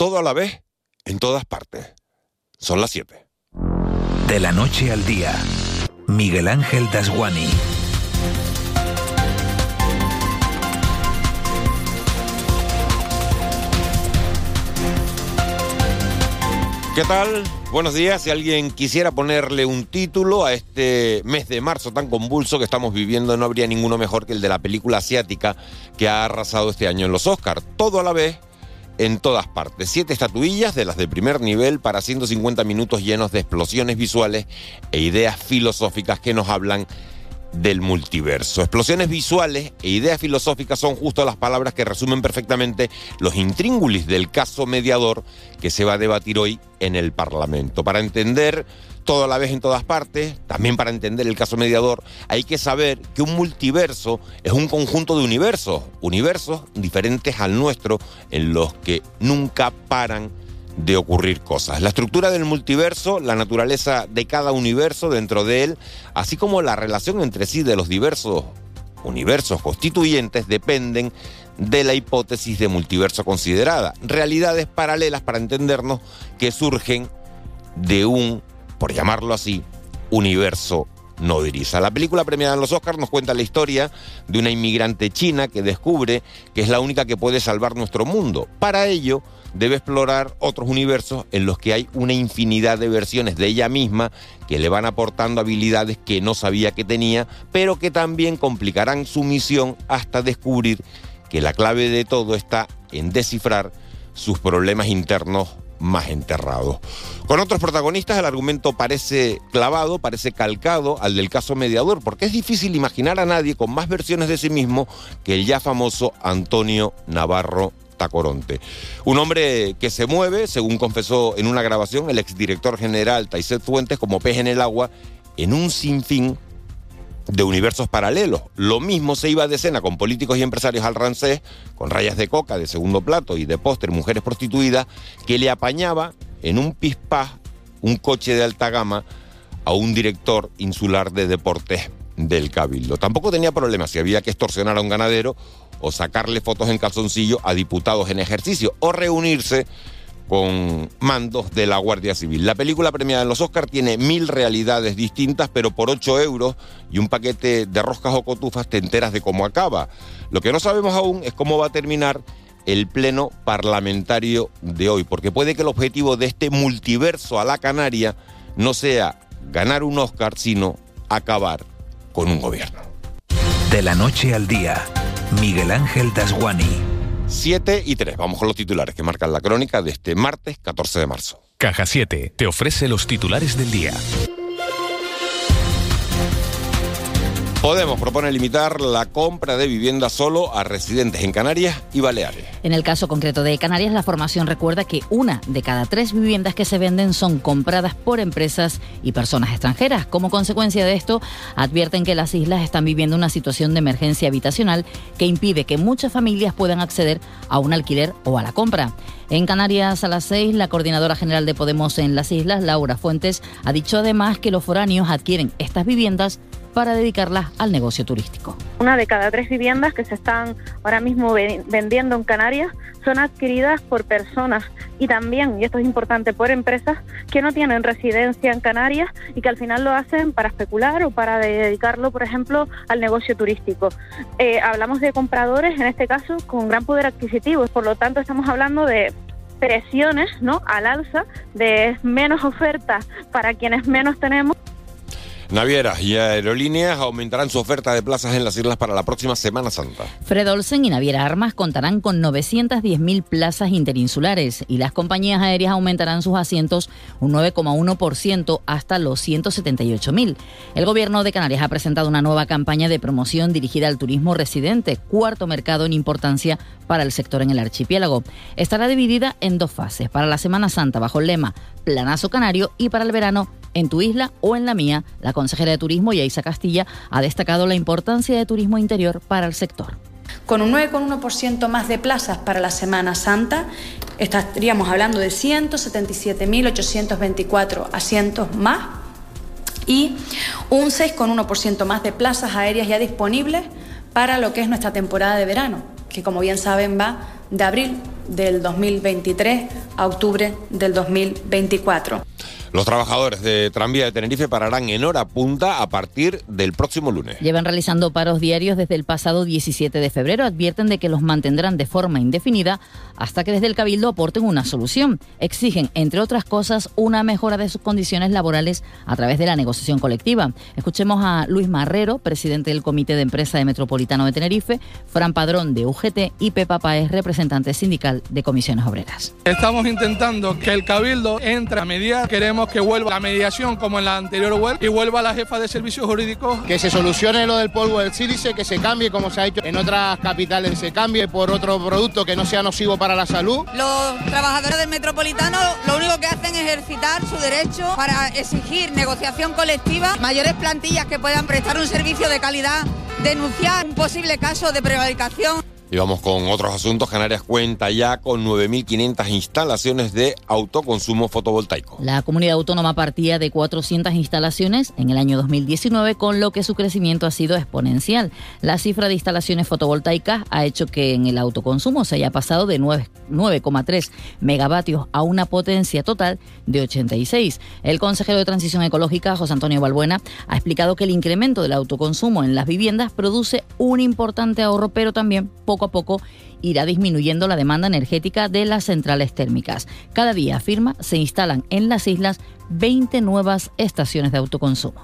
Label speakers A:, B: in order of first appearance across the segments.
A: todo a la vez, en todas partes. Son las 7.
B: De la noche al día, Miguel Ángel Dasguani.
A: ¿Qué tal? Buenos días. Si alguien quisiera ponerle un título a este mes de marzo tan convulso que estamos viviendo, no habría ninguno mejor que el de la película asiática que ha arrasado este año en los Oscars. Todo a la vez, en todas partes. Siete estatuillas de las de primer nivel para 150 minutos llenos de explosiones visuales e ideas filosóficas que nos hablan del multiverso. Explosiones visuales e ideas filosóficas son justo las palabras que resumen perfectamente los intríngulis del caso mediador que se va a debatir hoy en el Parlamento. Para entender todo a la vez en todas partes, también para entender el caso mediador, hay que saber que un multiverso es un conjunto de universos, universos diferentes al nuestro, en los que nunca paran de ocurrir cosas. La estructura del multiverso, la naturaleza de cada universo dentro de él, así como la relación entre sí de los diversos universos constituyentes dependen de la hipótesis de multiverso considerada. Realidades paralelas para entendernos que surgen de un, por llamarlo así, universo nodriza. La película premiada en los Oscars nos cuenta la historia de una inmigrante china que descubre que es la única que puede salvar nuestro mundo. Para ello, debe explorar otros universos en los que hay una infinidad de versiones de ella misma que le van aportando habilidades que no sabía que tenía, pero que también complicarán su misión hasta descubrir que la clave de todo está en descifrar sus problemas internos más enterrados. Con otros protagonistas el argumento parece clavado, parece calcado al del caso mediador, porque es difícil imaginar a nadie con más versiones de sí mismo que el ya famoso Antonio Navarro Tacoronte. Un hombre que se mueve, según confesó en una grabación el exdirector general Taiset Fuentes, como pez en el agua, en un sinfín de universos paralelos. Lo mismo se iba de escena con políticos y empresarios al rancés, con rayas de coca de segundo plato y de postre mujeres prostituidas, que le apañaba en un pispás un coche de alta gama a un director insular de deportes del Cabildo. Tampoco tenía problemas si había que extorsionar a un ganadero o sacarle fotos en calzoncillo a diputados en ejercicio o reunirse con mandos de la Guardia Civil. La película premiada en los Oscars tiene mil realidades distintas, pero por 8 euros y un paquete de roscas o cotufas te enteras de cómo acaba. Lo que no sabemos aún es cómo va a terminar el pleno parlamentario de hoy, porque puede que el objetivo de este multiverso a la Canaria no sea ganar un Oscar, sino acabar con un gobierno.
B: De la noche al día, Miguel Ángel Dasguani.
A: 7 y 3. Vamos con los titulares que marcan la crónica de este martes 14 de marzo.
B: Caja 7 te ofrece los titulares del día.
A: Podemos propone limitar la compra de viviendas solo a residentes en Canarias y Baleares.
C: En el caso concreto de Canarias, la formación recuerda que una de cada tres viviendas que se venden son compradas por empresas y personas extranjeras. Como consecuencia de esto, advierten que las islas están viviendo una situación de emergencia habitacional que impide que muchas familias puedan acceder a un alquiler o a la compra. En Canarias a las 6, la coordinadora general de Podemos en las islas, Laura Fuentes, ha dicho además que los foráneos adquieren estas viviendas para dedicarlas al negocio turístico.
D: Una de cada tres viviendas que se están ahora mismo vendiendo en Canarias son adquiridas por personas y también, y esto es importante, por empresas que no tienen residencia en Canarias y que al final lo hacen para especular o para dedicarlo, por ejemplo, al negocio turístico. Eh, hablamos de compradores, en este caso, con gran poder adquisitivo, por lo tanto estamos hablando de presiones ¿no? al alza, de menos ofertas para quienes menos tenemos.
A: Navieras y aerolíneas aumentarán su oferta de plazas en las islas para la próxima Semana Santa.
C: Fred Olsen y Naviera Armas contarán con 910.000 plazas interinsulares y las compañías aéreas aumentarán sus asientos un 9,1% hasta los 178.000. El gobierno de Canarias ha presentado una nueva campaña de promoción dirigida al turismo residente, cuarto mercado en importancia para el sector en el archipiélago. Estará dividida en dos fases, para la Semana Santa bajo el lema Planazo Canario y para el verano en tu isla o en la mía, la consejera de Turismo, Yaisa Castilla, ha destacado la importancia de turismo interior para el sector.
E: Con un 9,1% más de plazas para la Semana Santa, estaríamos hablando de 177.824 asientos más y un 6,1% más de plazas aéreas ya disponibles para lo que es nuestra temporada de verano, que como bien saben va de abril del 2023 a octubre del 2024.
A: Los trabajadores de Tranvía de Tenerife pararán en hora punta a partir del próximo lunes.
C: Llevan realizando paros diarios desde el pasado 17 de febrero. Advierten de que los mantendrán de forma indefinida hasta que desde el Cabildo aporten una solución. Exigen, entre otras cosas, una mejora de sus condiciones laborales a través de la negociación colectiva. Escuchemos a Luis Marrero, presidente del Comité de Empresa de Metropolitano de Tenerife, Fran Padrón de UGT y Pepa Paez, representante sindical de Comisiones Obreras.
F: Estamos intentando que el Cabildo entre a medida. Queremos que vuelva la mediación como en la anterior web y vuelva la jefa de servicios jurídicos.
G: Que se solucione lo del polvo del sílice, que se cambie como se ha hecho en otras capitales, se cambie por otro producto que no sea nocivo para la salud.
H: Los trabajadores del metropolitano lo único que hacen es ejercitar su derecho para exigir negociación colectiva, mayores plantillas que puedan prestar un servicio de calidad, denunciar un posible caso de prevaricación.
A: Y vamos con otros asuntos. Canarias cuenta ya con 9.500 instalaciones de autoconsumo fotovoltaico.
C: La comunidad autónoma partía de 400 instalaciones en el año 2019, con lo que su crecimiento ha sido exponencial. La cifra de instalaciones fotovoltaicas ha hecho que en el autoconsumo se haya pasado de 9,3 megavatios a una potencia total de 86. El consejero de Transición Ecológica, José Antonio Balbuena, ha explicado que el incremento del autoconsumo en las viviendas produce un importante ahorro, pero también poco a poco irá disminuyendo la demanda energética de las centrales térmicas. Cada día, afirma, se instalan en las islas 20 nuevas estaciones de autoconsumo.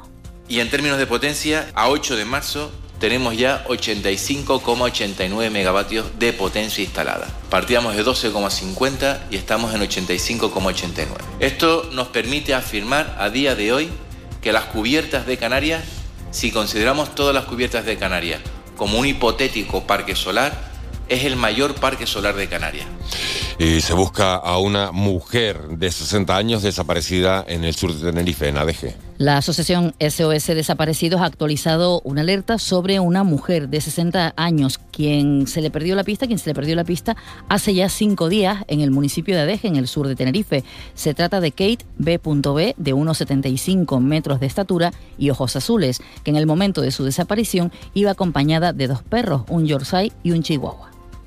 I: Y en términos de potencia, a 8 de marzo tenemos ya 85,89 megavatios de potencia instalada. Partíamos de 12,50 y estamos en 85,89. Esto nos permite afirmar a día de hoy que las cubiertas de Canarias, si consideramos todas las cubiertas de Canarias como un hipotético parque solar, es el mayor parque solar de Canarias.
A: Y se busca a una mujer de 60 años desaparecida en el sur de Tenerife, en ADG.
C: La asociación SOS Desaparecidos ha actualizado una alerta sobre una mujer de 60 años quien se le perdió la pista, quien se le perdió la pista hace ya cinco días en el municipio de Adeje, en el sur de Tenerife. Se trata de Kate B.B, de unos 75 metros de estatura y ojos azules, que en el momento de su desaparición iba acompañada de dos perros, un Yorkshire y un Chihuahua.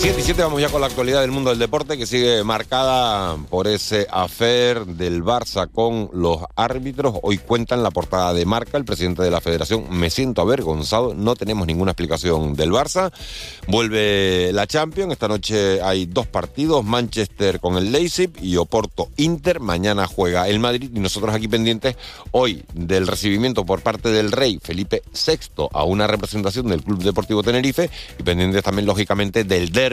A: 7 y 7 vamos ya con la actualidad del mundo del deporte que sigue marcada por ese afer del Barça con los árbitros. Hoy cuentan la portada de marca el presidente de la federación. Me siento avergonzado, no tenemos ninguna explicación del Barça. Vuelve la Champions, esta noche hay dos partidos, Manchester con el Leipzig y Oporto Inter. Mañana juega el Madrid y nosotros aquí pendientes hoy del recibimiento por parte del rey Felipe VI a una representación del Club Deportivo Tenerife y pendientes también lógicamente del derby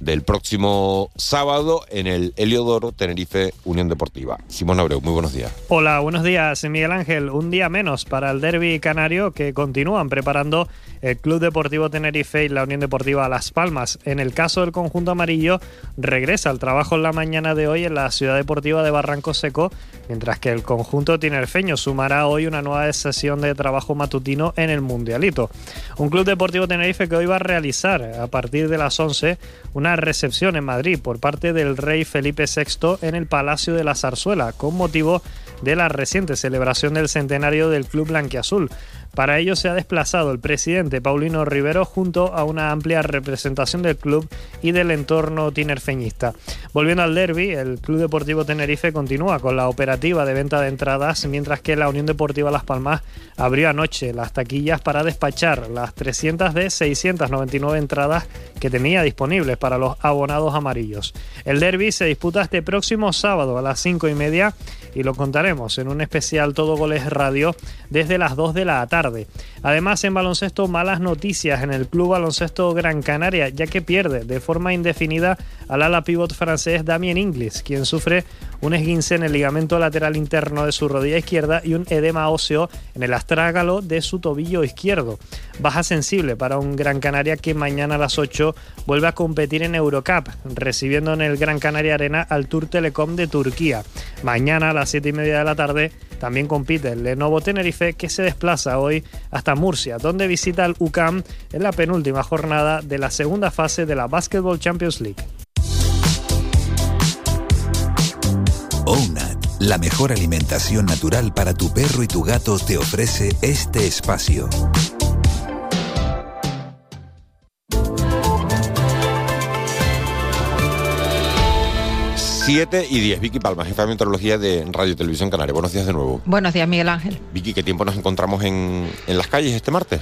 A: del próximo sábado en el Heliodoro Tenerife Unión Deportiva. Simón Abreu, muy buenos días.
J: Hola, buenos días, Miguel Ángel. Un día menos para el derby canario que continúan preparando el Club Deportivo Tenerife y la Unión Deportiva Las Palmas. En el caso del conjunto amarillo, regresa al trabajo en la mañana de hoy en la ciudad deportiva de Barranco Seco, mientras que el conjunto tinerfeño sumará hoy una nueva sesión de trabajo matutino en el Mundialito. Un Club Deportivo Tenerife que hoy va a realizar a partir de las 11 una recepción en Madrid por parte del rey Felipe VI en el Palacio de la Zarzuela con motivo de la reciente celebración del centenario del Club Blanquiazul. Para ello se ha desplazado el presidente Paulino Rivero junto a una amplia representación del club y del entorno tinerfeñista. Volviendo al derby, el Club Deportivo Tenerife continúa con la operativa de venta de entradas, mientras que la Unión Deportiva Las Palmas abrió anoche las taquillas para despachar las 300 de 699 entradas que tenía disponibles para los abonados amarillos. El derby se disputa este próximo sábado a las 5 y media y lo contaremos en un especial Todo Goles Radio desde las 2 de la tarde. Además, en baloncesto, malas noticias en el Club Baloncesto Gran Canaria, ya que pierde de forma indefinida al ala pivot francés Damien Inglis, quien sufre un esguince en el ligamento lateral interno de su rodilla izquierda y un edema óseo en el astrágalo de su tobillo izquierdo. Baja sensible para un Gran Canaria que mañana a las 8 vuelve a competir en Eurocup, recibiendo en el Gran Canaria Arena al Tour Telecom de Turquía. Mañana a las 7 y media de la tarde también compite el Lenovo Tenerife que se desplaza hoy hasta Murcia, donde visita el UCAM en la penúltima jornada de la segunda fase de la Basketball Champions League.
B: OUNAT, la mejor alimentación natural para tu perro y tu gato, te ofrece este espacio.
A: 7 y 10. Vicky Palma, jefa de meteorología de Radio Televisión Canaria. Buenos días de nuevo.
K: Buenos días, Miguel Ángel.
A: Vicky, ¿qué tiempo nos encontramos en, en las calles este martes?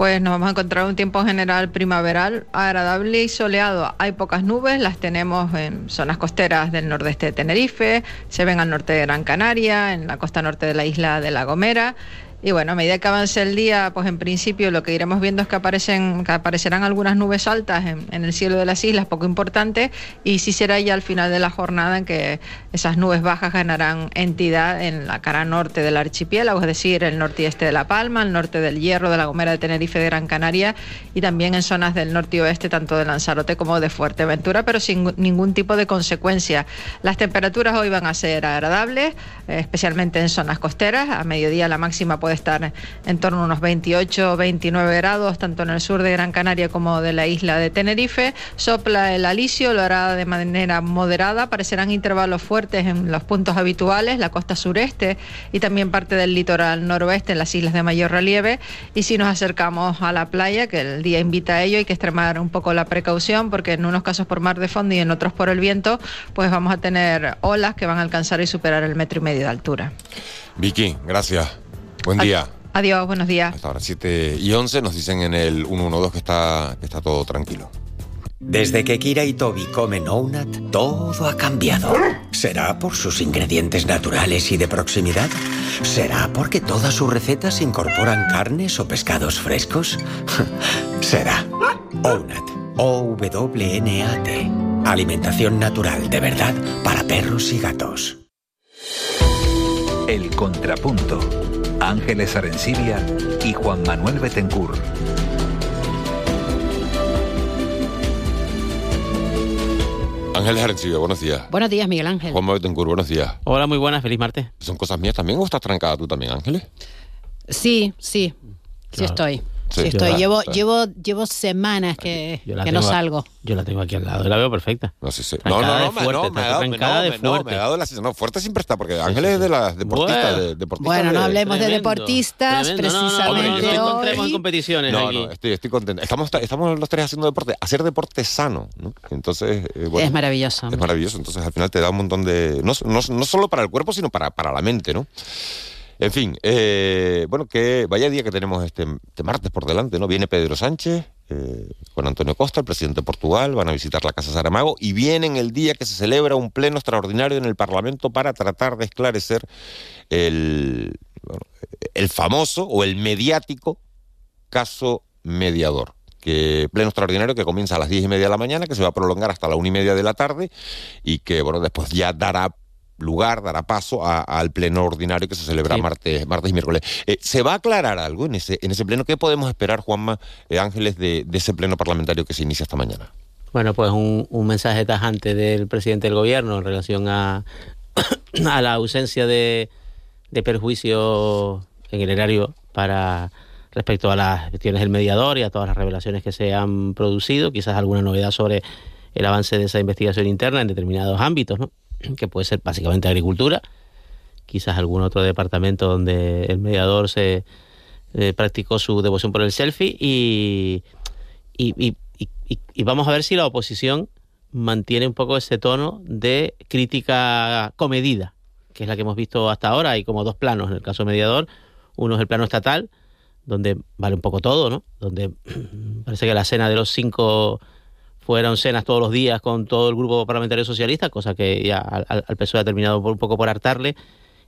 K: Pues nos vamos a encontrar un tiempo general primaveral, agradable y soleado. Hay pocas nubes, las tenemos en zonas costeras del nordeste de Tenerife, se ven al norte de Gran Canaria, en la costa norte de la isla de La Gomera y bueno, a medida que avance el día, pues en principio lo que iremos viendo es que, aparecen, aparecerán algunas nubes altas en, el cielo de las islas, poco importantes, y sí será ya al final de la jornada en que esas nubes bajas ganarán entidad en la cara norte del archipiélago, es decir, el norte y este de La Palma, el norte del Hierro, de La Gomera de Tenerife, de Gran Canaria, y también en zonas del norte y oeste, tanto de Lanzarote como de Fuerteventura, pero sin ningún tipo de consecuencia. Las temperaturas hoy van a ser agradables, especialmente en zonas costeras, a mediodía la máxima puede estar en torno a unos 28 o 29 grados, tanto en el sur de Gran Canaria como de la isla de Tenerife. Sopla el alisio, lo hará de manera moderada, aparecerán intervalos fuertes en los puntos habituales, la costa sureste y también parte del litoral noroeste en las islas de mayor relieve. Y si nos acercamos a la playa, que el día invita a ello, hay que extremar un poco la precaución porque en unos casos por mar de fondo y en otros por el viento, pues vamos a tener olas que van a alcanzar y superar el metro y medio de altura.
A: Vicky, gracias. Buen día.
K: Adiós, buenos días.
A: Hasta ahora 7 y 11 nos dicen en el 112 que está, que está todo tranquilo.
L: Desde que Kira y Toby comen Ounat, todo ha cambiado. ¿Será por sus ingredientes naturales y de proximidad? ¿Será porque todas sus recetas incorporan carnes o pescados frescos? Será. Ounat. O-W-N-A-T. Alimentación natural de verdad para perros y gatos.
B: El contrapunto Ángeles Arencibia y Juan Manuel Betencur.
A: Ángeles Arencibia, buenos días.
M: Buenos días, Miguel Ángel.
A: Juan Manuel Betencur, buenos días.
N: Hola, muy buenas, feliz martes.
A: ¿Son cosas mías también o estás trancada tú también, Ángeles?
M: Sí, sí, sí estoy. Sí, estoy. llevo, llevo, llevo semanas que, que no salgo.
N: Yo la tengo aquí al lado y la veo perfecta.
A: No, sí, sí. no, no, no, fuerte, no, me, ha dado, no, no, me ha dado la sensación. No, fuerte siempre está, porque Ángel es de las deportistas. Bueno, de, deportistas
M: bueno no hablemos de deportistas, precisamente.
N: No, no, no, en competiciones.
A: No, no, estoy, estoy contento. Estamos, estamos los tres haciendo deporte. Hacer deporte sano, ¿no? Entonces,
M: eh, bueno, Es maravilloso.
A: Es maravilloso. Entonces, al final te da un montón de. No, no, no solo para el cuerpo, sino para, para la mente, ¿no? En fin, eh, bueno, que vaya día que tenemos este, este, martes por delante, ¿no? Viene Pedro Sánchez eh, con Antonio Costa, el presidente de Portugal, van a visitar la Casa Saramago y vienen el día que se celebra un pleno extraordinario en el Parlamento para tratar de esclarecer el, el famoso o el mediático caso mediador que pleno extraordinario que comienza a las diez y media de la mañana, que se va a prolongar hasta la una y media de la tarde y que, bueno, después ya dará lugar, dará paso al pleno ordinario que se celebra martes, martes y miércoles. Eh, ¿Se va a aclarar algo en ese, en ese pleno? ¿Qué podemos esperar, Juanma eh, Ángeles, de, ese pleno parlamentario que se inicia esta mañana?
N: Bueno, pues un, mensaje tajante del presidente del gobierno en relación a, a la ausencia de, de perjuicio en el erario para respecto a las cuestiones del mediador y a todas las revelaciones que se han producido, quizás alguna novedad sobre el avance de esa investigación interna en determinados ámbitos, ¿no? que puede ser básicamente agricultura, quizás algún otro departamento donde el mediador se eh, practicó su devoción por el selfie y, y, vamos a ver si la oposición mantiene un poco ese tono de crítica comedida, que es la que hemos visto hasta ahora. Hay como dos planos en el caso mediador. Uno es el plano estatal, donde vale un poco todo, ¿no? Donde parece que la cena de los cinco fueron cenas todos los días con todo el grupo parlamentario socialista, cosa que ya al, PSOE ha terminado por, un poco por hartarle.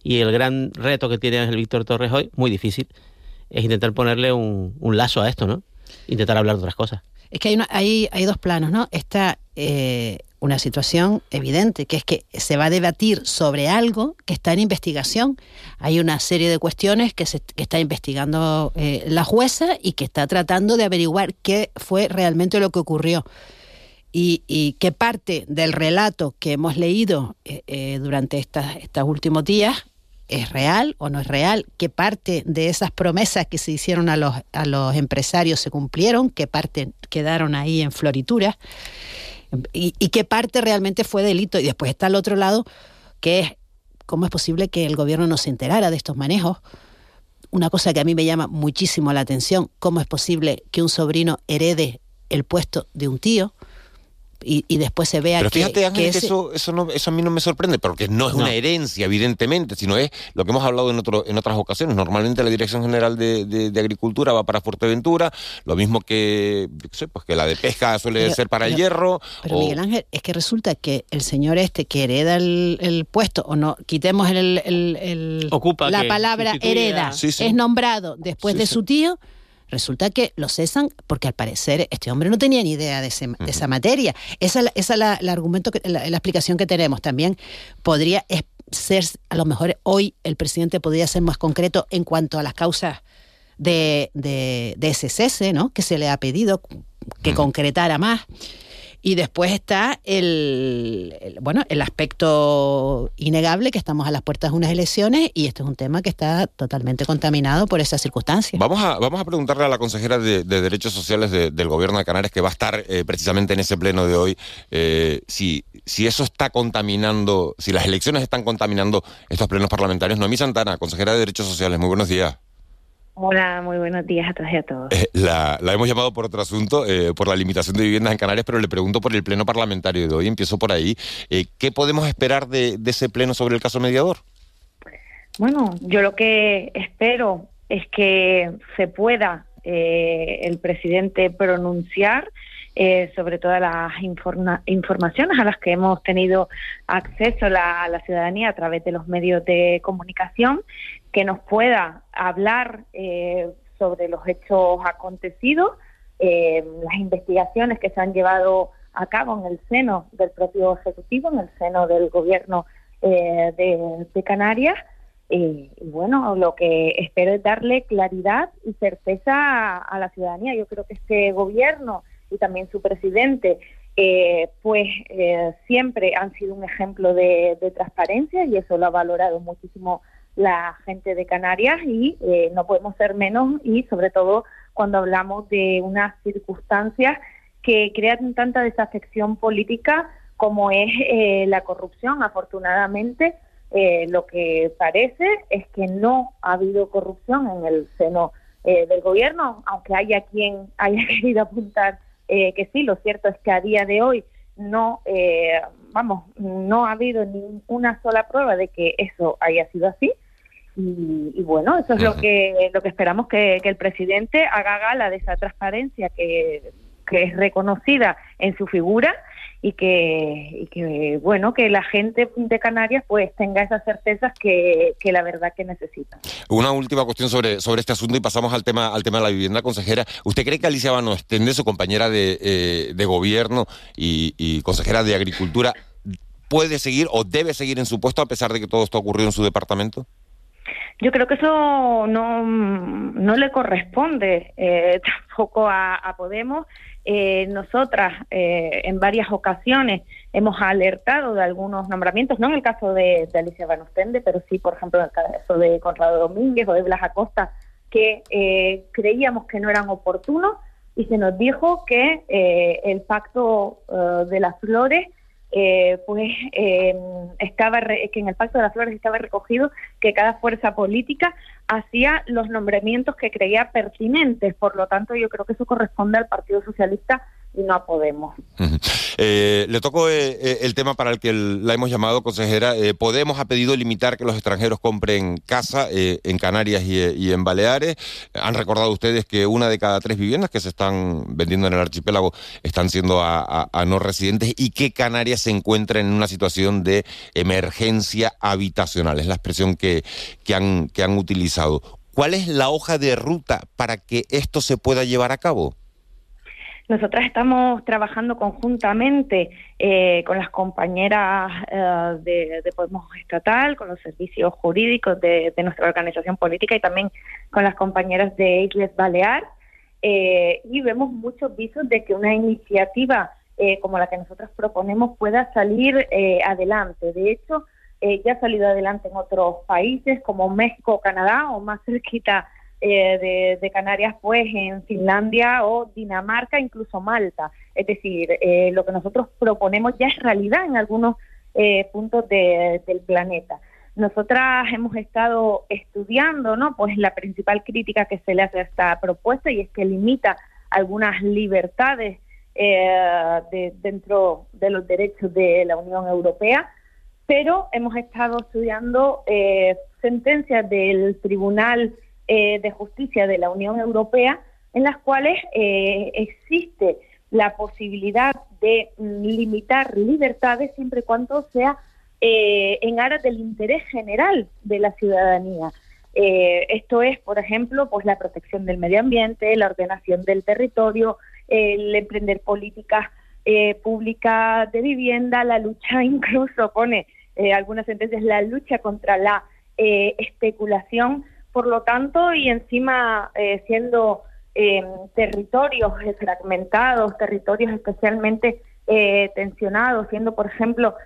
N: Y el gran reto que tiene el Víctor Torres hoy, muy difícil, es intentar ponerle un, lazo a esto, ¿no? Intentar hablar de otras cosas.
M: Es que hay, hay, hay dos planos, ¿no? Está eh, una situación evidente, que es que se va a debatir sobre algo que está en investigación. Hay una serie de cuestiones que, se, que está investigando eh, la jueza y que está tratando de averiguar qué fue realmente lo que ocurrió. Y, y qué parte del relato que hemos leído eh, eh, durante estas, estos últimos días es real o no es real, qué parte de esas promesas que se hicieron a los, a los empresarios se cumplieron, qué parte quedaron ahí en floritura y, y qué parte realmente fue delito. Y después está al otro lado, que es cómo es posible que el gobierno no se enterara de estos manejos. Una cosa que a mí me llama muchísimo la atención, cómo es posible que un sobrino herede el puesto de un tío y, y después se vea
A: Pero
M: que,
A: fíjate, Ángel,
M: que
A: que eso, eso, no, eso a mí no me sorprende, porque no es
M: No.
A: una herencia, evidentemente, sino es lo que hemos hablado en, otro, en otras ocasiones. Normalmente la Dirección General de, de- de Agricultura va para Fuerteventura, lo mismo que, yo sé, pues que la de pesca suele
M: Pero-
A: ser para el hierro.
M: Pero
A: o-
M: Miguel Ángel, es que resulta que el señor este que hereda el, el puesto, o no, quitemos el, el- el-
N: Ocupa,
M: la palabra
N: sustituya-
M: hereda,
N: Sí, sí.
M: es nombrado después
N: Sí,
M: de
N: sí.
M: su tío, resulta que lo cesan porque al parecer este hombre no tenía ni idea de, ese- de esa materia. Esa es la, esa es la, la argumento que, la, la explicación que tenemos. También podría ser, a lo mejor hoy el presidente podría ser más concreto en cuanto a las causas de, de, de ese cese, ¿no? Que se le ha pedido que concretara más. Y después está el, bueno el aspecto innegable que estamos a las puertas de unas elecciones y esto es un tema que está totalmente contaminado por esas circunstancias.
A: Vamos a, vamos a preguntarle a la consejera de, de Derechos Sociales de- del Gobierno de Canarias, que va a estar eh, precisamente en ese pleno de hoy, eh, si, si eso está contaminando, si las elecciones están contaminando estos plenos parlamentarios. Noemí Santana, consejera de Derechos Sociales, muy buenos días.
O: Hola, muy buenos días a todos y a todos.
A: Eh, la, la hemos llamado por otro asunto, eh, por la limitación de viviendas en Canarias, pero le pregunto por el pleno parlamentario de hoy, empiezo por ahí. Eh, ¿Qué podemos esperar de, de ese pleno sobre el caso mediador?
O: Bueno, yo lo que espero es que se pueda eh, el presidente pronunciar eh, sobre todas las informa- informaciones a las que hemos tenido acceso la, la ciudadanía a través de los medios de comunicación, que nos pueda hablar eh, sobre los hechos acontecidos, eh, las investigaciones que se han llevado a cabo en el seno del propio Ejecutivo, en el seno del Gobierno eh, de, de Canarias. Y bueno, lo que espero es darle claridad y certeza a la ciudadanía. Yo creo que este gobierno y también su presidente, eh, pues eh, siempre han sido un ejemplo de, transparencia y eso lo ha valorado muchísimo la gente de Canarias y eh, no podemos ser menos y sobre todo cuando hablamos de unas circunstancias que crean tanta desafección política como es eh, la corrupción. Afortunadamente, eh, lo que parece es que no ha habido corrupción en el seno del gobierno, aunque haya quien haya querido apuntar eh, que sí, lo cierto es que a día de hoy no, eh, vamos, no ha habido ni una sola prueba de que eso haya sido así. Y, y bueno, eso es lo que lo que esperamos que, que el presidente haga gala de esa transparencia que, que es reconocida en su figura y que, y que bueno que la gente de Canarias pues tenga esas certezas que, que la verdad que necesita.
A: Una última cuestión sobre, sobre este asunto y pasamos al tema, al tema de la vivienda, consejera. ¿Usted cree que Alicia Bano Estende, su compañera de, eh, de gobierno y, y consejera de Agricultura, puede seguir o debe seguir en su puesto a pesar de que todo esto ha ocurrido en su departamento?
O: Yo creo que eso no, no le corresponde eh, tampoco a, a Podemos. Eh, nosotras eh, en varias ocasiones hemos alertado de algunos nombramientos, no en el caso de, Alicia Banostende, pero sí, por ejemplo, en el caso de Conrado Domínguez o de Blas Acosta, que eh, creíamos que no eran oportunos y se nos dijo que eh, el pacto eh, de las flores eh, pues eh, estaba re- que en el Pacto de las Flores estaba recogido que cada fuerza política hacía los nombramientos que creía pertinentes. Por lo tanto, yo creo que eso corresponde al Partido Socialista y no Podemos.
A: Eh, le toco eh, eh, el tema para el que la hemos llamado, consejera. Eh, Podemos ha pedido limitar que los extranjeros compren casa eh, en Canarias y, en Baleares. Han recordado ustedes que una de cada tres viviendas que se están vendiendo en el archipiélago están siendo a no residentes y que Canarias se encuentra en una situación de emergencia habitacional. Es la expresión que, que, han, que han utilizado. ¿Cuál es la hoja de ruta para que esto se pueda llevar a cabo?
O: Nosotras estamos trabajando conjuntamente eh, con las compañeras eh, de, de Podemos Estatal, con los servicios jurídicos de, de nuestra organización política y también con las compañeras de Isles Balear. eh, y vemos muchos visos de que una iniciativa eh, como la que nosotros proponemos pueda salir eh, adelante. De hecho, eh, ya ha salido adelante en otros países como México, Canadá o más cerquita de, de, Canarias, pues en Finlandia o Dinamarca, incluso Malta. Es decir, lo que nosotros proponemos ya es realidad en algunos puntos de, del planeta. Nosotras hemos estado estudiando, ¿no? Pues la principal crítica que se le hace a esta propuesta y es que limita algunas libertades eh, de, dentro de los derechos de la Unión Europea, pero hemos estado estudiando eh, sentencias del Tribunal eh, de Justicia de la Unión Europea en las cuales existe la posibilidad de limitar libertades siempre y cuando sea en aras del interés general de la ciudadanía. esto es, por ejemplo, pues la protección del medio ambiente, la ordenación del territorio, el emprender políticas eh, públicas de vivienda, la lucha incluso pone eh, algunas sentencias, la lucha contra la eh, especulación, por lo tanto, y encima eh, siendo em, territorios fragmentados, territorios especialmente tensionados, siendo, por ejemplo,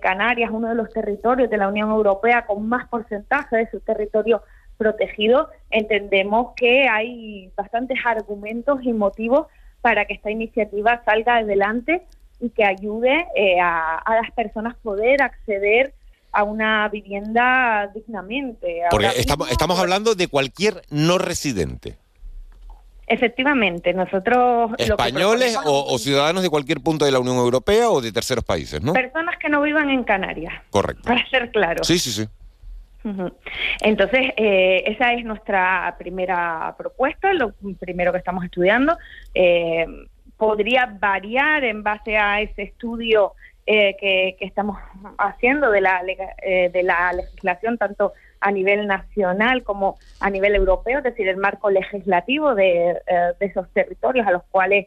O: Canarias uno de los territorios de la Unión Europea con más porcentaje de su territorio protegido, entendemos que hay bastantes argumentos y motivos para que esta iniciativa salga adelante y que ayude eh, a, las personas poder acceder a una vivienda dignamente.
A: Porque estamos, estamos hablando de cualquier no residente.
O: Efectivamente, nosotros...
A: ¿Españoles o, ciudadanos de cualquier punto de la Unión Europea o de terceros países, no?
O: Personas que no vivan en Canarias.
A: Correcto.
O: Para ser claro.
A: Sí, sí, sí.
O: Entonces, eh, esa es nuestra primera propuesta, lo primero que estamos estudiando. Eh, podría variar en base a ese estudio eh, que, estamos haciendo de la, de la legislación, tanto a nivel nacional como a nivel europeo, es decir, el marco legislativo de, de esos territorios a los cuales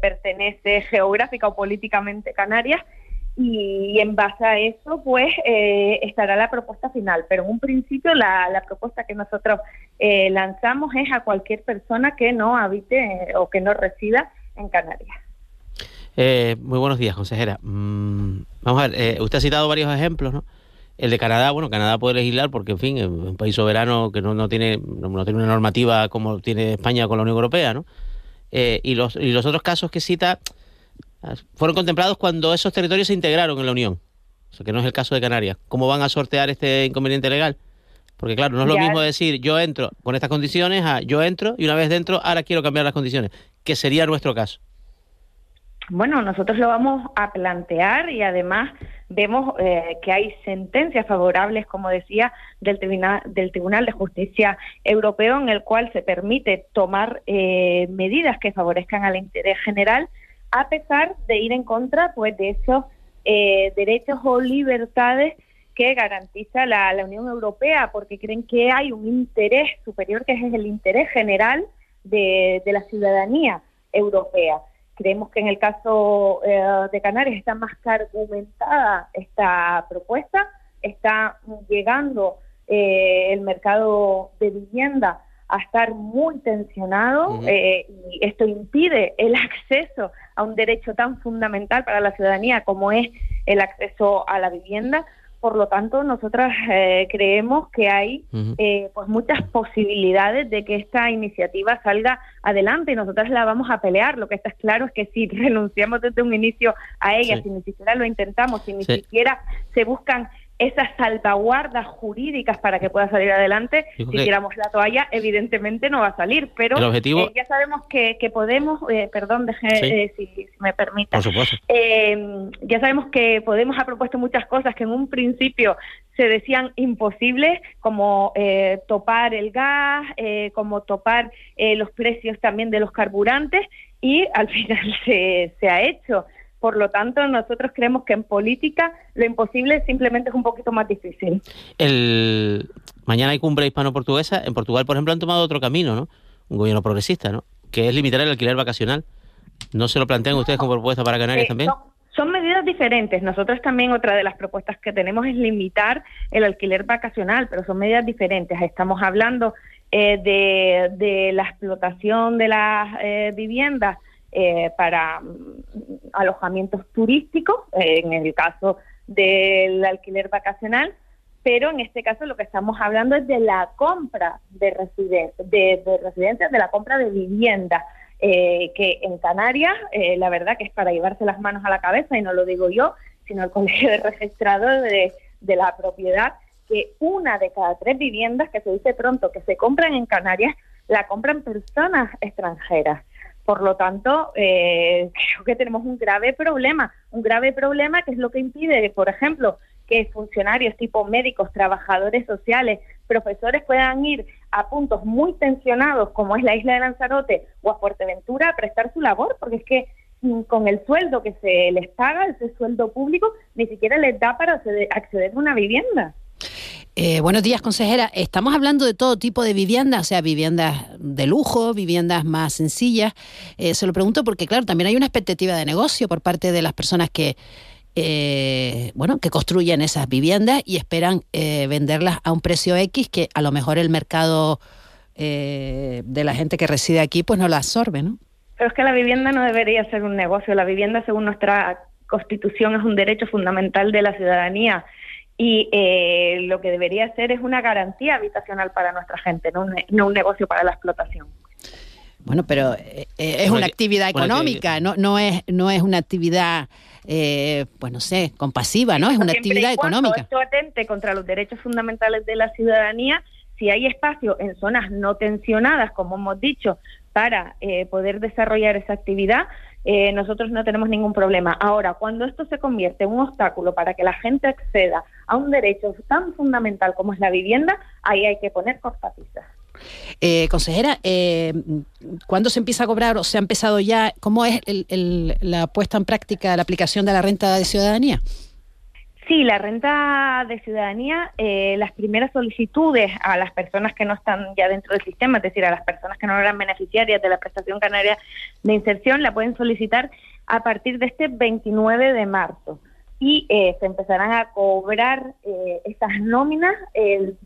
O: pertenece geográfica o políticamente Canarias. Y en base a eso pues eh, estará la propuesta final. Pero en un principio la, la propuesta que nosotros eh, lanzamos es a cualquier persona que no habite eh, o que no resida en Canarias
N: muy buenos días consejera mm, vamos a ver usted ha citado varios ejemplos no el de Canadá, bueno, Canadá puede legislar porque, en fin, es un país soberano que no, no tiene no, tiene una normativa como tiene España con la Unión Europea, ¿no? y, los, y los otros casos que cita, fueron contemplados cuando esos territorios se integraron en la Unión. O sea, que no es el caso de Canarias. ¿Cómo van a sortear este inconveniente legal? Porque claro, no es lo mismo decir yo entro con estas condiciones a yo entro y una vez dentro ahora quiero cambiar las condiciones, que sería nuestro caso.
O: Bueno, nosotros lo vamos a plantear y además vemos eh, que hay sentencias favorables, como decía, del Tribunal, del Tribunal de Justicia Europeo en el cual se permite tomar eh, medidas que favorezcan al interés general a pesar de ir en contra pues de esos eh, derechos o libertades que garantiza la, Unión Europea, porque creen que hay un interés superior que es el interés general de, la ciudadanía europea. Creemos que en el caso eh, de Canarias está más que argumentada esta propuesta, está llegando eh, el mercado de vivienda a estar muy tensionado eh, y esto impide el acceso a un derecho tan fundamental para la ciudadanía como es el acceso a la vivienda. Por lo tanto, nosotras eh, creemos que hay eh, pues muchas posibilidades de que esta iniciativa salga adelante y nosotras la vamos a pelear. Lo que está claro es que si renunciamos desde un inicio a ella, si ni siquiera lo intentamos, si ni siquiera se buscan esas salvaguardas jurídicas para que pueda salir adelante. Si tiramos la toalla, evidentemente no va a salir, pero eh, ya sabemos que, podemos, eh, perdón, deje, eh, si, me permite, ya sabemos que Podemos ha propuesto muchas cosas que en un principio se decían imposibles, como topar el gas, como topar los precios también de los carburantes, y al final se, se ha hecho. Por lo tanto, nosotros creemos que en política lo imposible simplemente es un poquito más difícil.
N: El... Mañana hay cumbre hispano-portuguesa. En Portugal, por ejemplo, han tomado otro camino, ¿no? Un gobierno progresista, ¿no? Que es limitar el alquiler vacacional. ¿No se lo plantean ustedes como propuesta para Canarias eh, también?
O: Son medidas diferentes. Nosotros también otra de las propuestas que tenemos es limitar el alquiler vacacional, pero son medidas diferentes. Estamos hablando eh, de, la explotación de las eh, viviendas eh, para mm, alojamientos turísticos, en el caso del alquiler vacacional, pero en este caso lo que estamos hablando es de la compra de, residen de, de residencias, de la compra de vivienda, eh, que en Canarias, eh, la verdad que es para llevarse las manos a la cabeza, y no lo digo yo, sino el Colegio de Registradores de la Propiedad, que una de cada tres viviendas que se dice pronto que se compran en Canarias, la compran personas extranjeras. Por lo tanto, eh, creo que tenemos un grave problema, un grave problema que es lo que impide, por ejemplo, que funcionarios tipo médicos, trabajadores sociales, profesores puedan ir a puntos muy tensionados como es la isla de Lanzarote o a Fuerteventura a prestar su labor, porque es que mm, con el sueldo que se les paga, ese sueldo público, ni siquiera les da para acceder a una vivienda.
M: Eh, buenos días, consejera. Estamos hablando de todo tipo de viviendas, o sea, viviendas de lujo, viviendas más sencillas. Eh, se lo pregunto porque, claro, también hay una expectativa de negocio por parte de las personas que, eh, bueno, que construyen esas viviendas y esperan venderlas a un precio X que a lo mejor el mercado de la gente que reside aquí pues no la absorbe, ¿no?
O: Pero es que la vivienda no debería ser un negocio. La vivienda, según nuestra Constitución, es un derecho fundamental de la ciudadanía y eh, lo que debería ser es una garantía habitacional para nuestra gente, no un, no un negocio para la explotación.
M: Bueno, pero eh, eh, es una actividad económica, no, no, es, no es una actividad, eh, pues no sé, compasiva, ¿no? Es una actividad económica.
O: Esto atente contra los derechos fundamentales de la ciudadanía, si hay espacio en zonas no tensionadas, como hemos dicho, para poder desarrollar esa actividad, eh, nosotros no tenemos ningún problema. Ahora, cuando esto se convierte en un obstáculo para que la gente acceda a un derecho tan fundamental como es la vivienda, ahí hay que poner cortapisas.
M: Eh, consejera, eh, ¿cuándo se empieza a cobrar o se ha empezado ya? ¿Cómo es la puesta en práctica, la aplicación de la renta de ciudadanía?
O: Sí, la renta de ciudadanía, eh, las primeras solicitudes a las personas que no están ya dentro del sistema, es decir, a las personas que no eran beneficiarias de la prestación canaria de inserción, la pueden solicitar a partir de este 29 de marzo. Y eh, se empezarán a cobrar eh, estas nóminas el,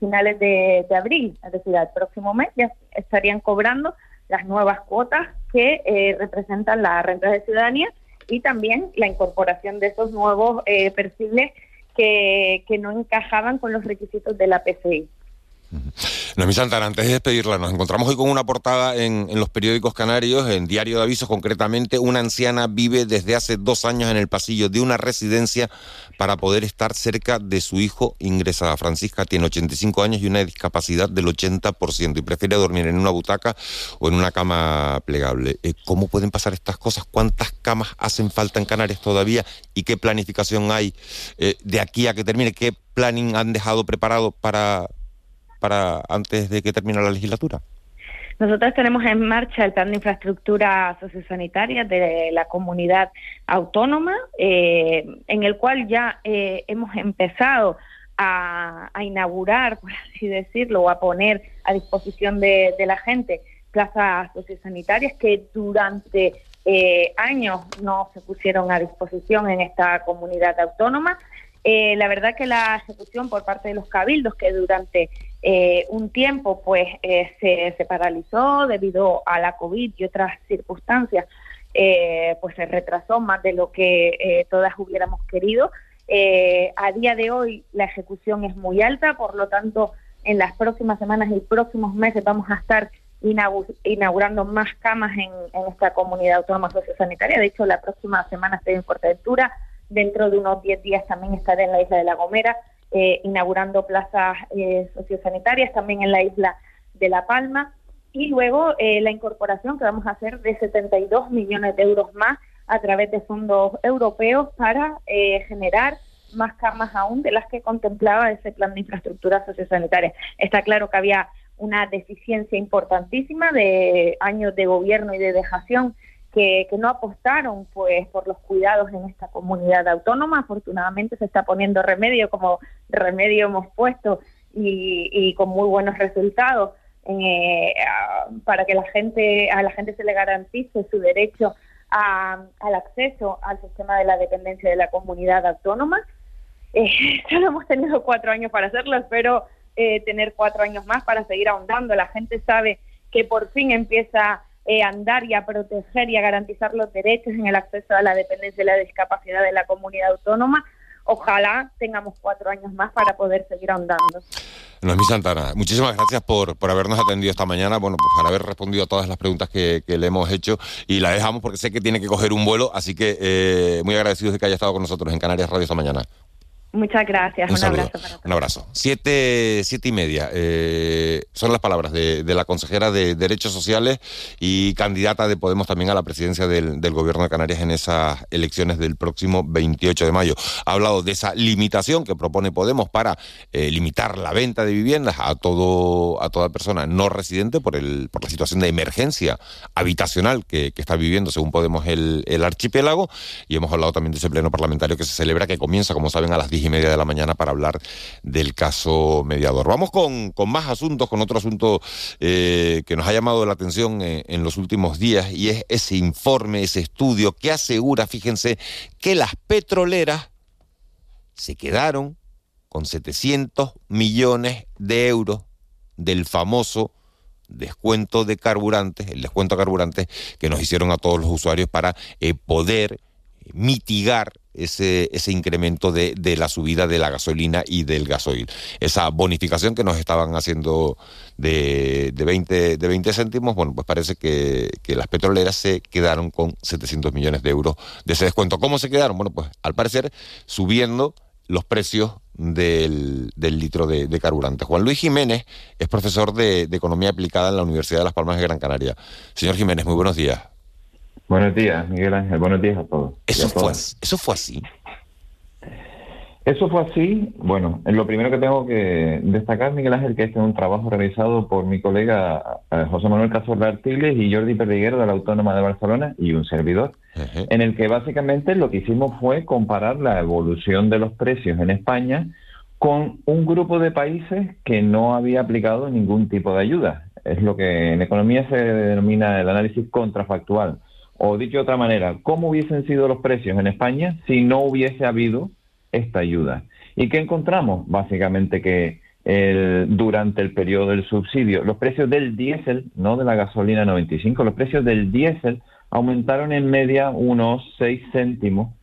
O: finales de, de, abril, es decir, al próximo mes ya estarían cobrando las nuevas cuotas que representan la renta de ciudadanía y también la incorporación de esos nuevos eh, perfiles que, que no encajaban con los requisitos de la PCI.
A: Noemí Santana, antes de despedirla, nos encontramos hoy con una portada en, los periódicos canarios, en Diario de Avisos concretamente, una anciana vive desde hace dos años en el pasillo de una residencia para poder estar cerca de su hijo ingresada. Francisca tiene 85 años y una discapacidad del 80% y prefiere dormir en una butaca o en una cama plegable. Eh, ¿Cómo pueden pasar estas cosas? ¿Cuántas camas hacen falta en Canarias todavía? ¿Y qué planificación hay eh, de aquí a que termine? ¿Qué planning han dejado preparado para para antes de que termine la legislatura?
O: Nosotros tenemos en marcha el plan de infraestructura sociosanitaria de la comunidad autónoma, eh, en el cual ya eh, hemos empezado a, inaugurar, por así decirlo, o a poner a disposición de, la gente plazas sociosanitarias que durante eh, años no se pusieron a disposición en esta comunidad autónoma. La verdad que la ejecución por parte de los cabildos, que durante eh, un tiempo pues eh, se, paralizó debido a la COVID y otras circunstancias, eh, pues se retrasó más de lo que todas hubiéramos querido. a día de hoy la ejecución es muy alta, por lo tanto en las próximas semanas y próximos meses vamos a estar inaugurando más camas en, esta comunidad autónoma sociosanitaria. De hecho, la próxima semana estoy en Fuerteventura, dentro de unos 10 días también estaré en la isla de La Gomera eh, inaugurando plazas eh, sociosanitarias también en la isla de La Palma y luego eh, la incorporación que vamos a hacer de 72 millones de euros más a través de fondos europeos para generar más camas aún de las que contemplaba ese plan de infraestructura sociosanitaria. Está claro que había una deficiencia importantísima de años de gobierno y de dejación que, no apostaron pues por los cuidados en esta comunidad autónoma. Afortunadamente se está poniendo remedio, como remedio hemos puesto, y, con muy buenos resultados eh, para que la gente a la gente se le garantice su derecho al acceso al sistema de la dependencia de la comunidad autónoma. Eh, solo hemos tenido cuatro años para hacerlo, espero eh, tener cuatro años más para seguir ahondando. La gente sabe que por fin empieza eh, andar y a proteger y a garantizar los derechos en el acceso a la dependencia y la discapacidad de la comunidad autónoma. Ojalá tengamos cuatro años más para poder seguir ahondando.
A: Noemí Santana, muchísimas gracias por, por habernos atendido esta mañana, bueno, pues por haber respondido a todas las preguntas que, que le hemos hecho y la dejamos porque sé que tiene que coger un vuelo, así que eh, muy agradecidos de que haya estado con nosotros en Canarias Radio esta mañana.
O: Muchas gracias.
A: Un,
O: abrazo para
A: un abrazo. Siete, siete y media. eh, son las palabras de, de la consejera de Derechos Sociales y candidata de Podemos también a la presidencia del, del Gobierno de Canarias en esas elecciones del próximo 28 de mayo. Ha hablado de esa limitación que propone Podemos para eh, limitar la venta de viviendas a todo a toda persona no residente por el por la situación de emergencia habitacional que, que está viviendo, según Podemos, el, el archipiélago. Y hemos hablado también de ese pleno parlamentario que se celebra, que comienza, como saben, a las diez y media de la mañana para hablar del caso mediador. Vamos con, con más asuntos, con otro asunto eh, que nos ha llamado la atención eh, en los últimos días y es ese informe, ese estudio que asegura, fíjense, que las petroleras se quedaron con 700 millones de euros del famoso descuento de carburantes, el descuento de carburantes que nos hicieron a todos los usuarios para eh, poder mitigar ese, ese incremento de, de la subida de la gasolina y del gasoil. Esa bonificación que nos estaban haciendo de, de, 20, de 20 céntimos, bueno, pues parece que, que las petroleras se quedaron con 700 millones de euros de ese descuento. ¿Cómo se quedaron? Bueno, pues al parecer subiendo los precios del, del litro de, de, carburante. Juan Luis Jiménez es profesor de, de, Economía Aplicada en la Universidad de Las Palmas de Gran Canaria. Señor Jiménez, muy buenos días.
P: Buenos días, Miguel Ángel. Buenos días a todos.
A: ¿Eso,
P: a
A: fue, ¿Eso fue así?
P: Eso fue así. Bueno, lo primero que tengo que destacar, Miguel Ángel, que este es un trabajo realizado por mi colega eh, José Manuel Cazorla Artiles y Jordi Perdiguero de la Autónoma de Barcelona y un servidor, uh -huh. en el que básicamente lo que hicimos fue comparar la evolución de los precios en España con un grupo de países que no había aplicado ningún tipo de ayuda. Es lo que en economía se denomina el análisis contrafactual. O dicho de otra manera, ¿cómo hubiesen sido los precios en España si no hubiese habido esta ayuda? ¿Y qué encontramos? Básicamente que el, durante el periodo del subsidio, los precios del diésel, no de la gasolina 95, los precios del diésel aumentaron en media unos 6 céntimos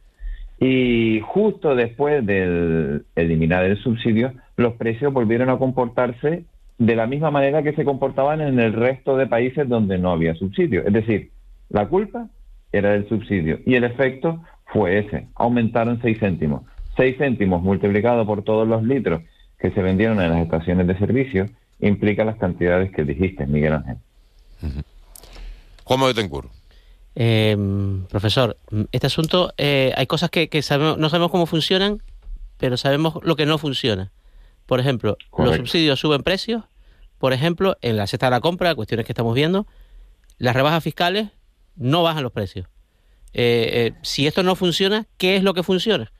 P: y justo después de eliminar el subsidio, los precios volvieron a comportarse de la misma manera que se comportaban en el resto de países donde no había subsidio. Es decir, la culpa era del subsidio y el efecto fue ese. Aumentaron 6 céntimos. 6 céntimos multiplicado por todos los litros que se vendieron en las estaciones de servicio implica las cantidades que dijiste, Miguel Ángel.
A: Uh -huh. Juan Betancourt.
N: Eh, profesor, este asunto, eh, hay cosas que, que sabemos, no sabemos cómo funcionan, pero sabemos lo que no funciona. Por ejemplo, Correcto. los subsidios suben precios. Por ejemplo, en la cesta de la compra, cuestiones que estamos viendo, las rebajas fiscales no bajan los precios. Eh, si esto no funciona, ¿qué es lo que funciona?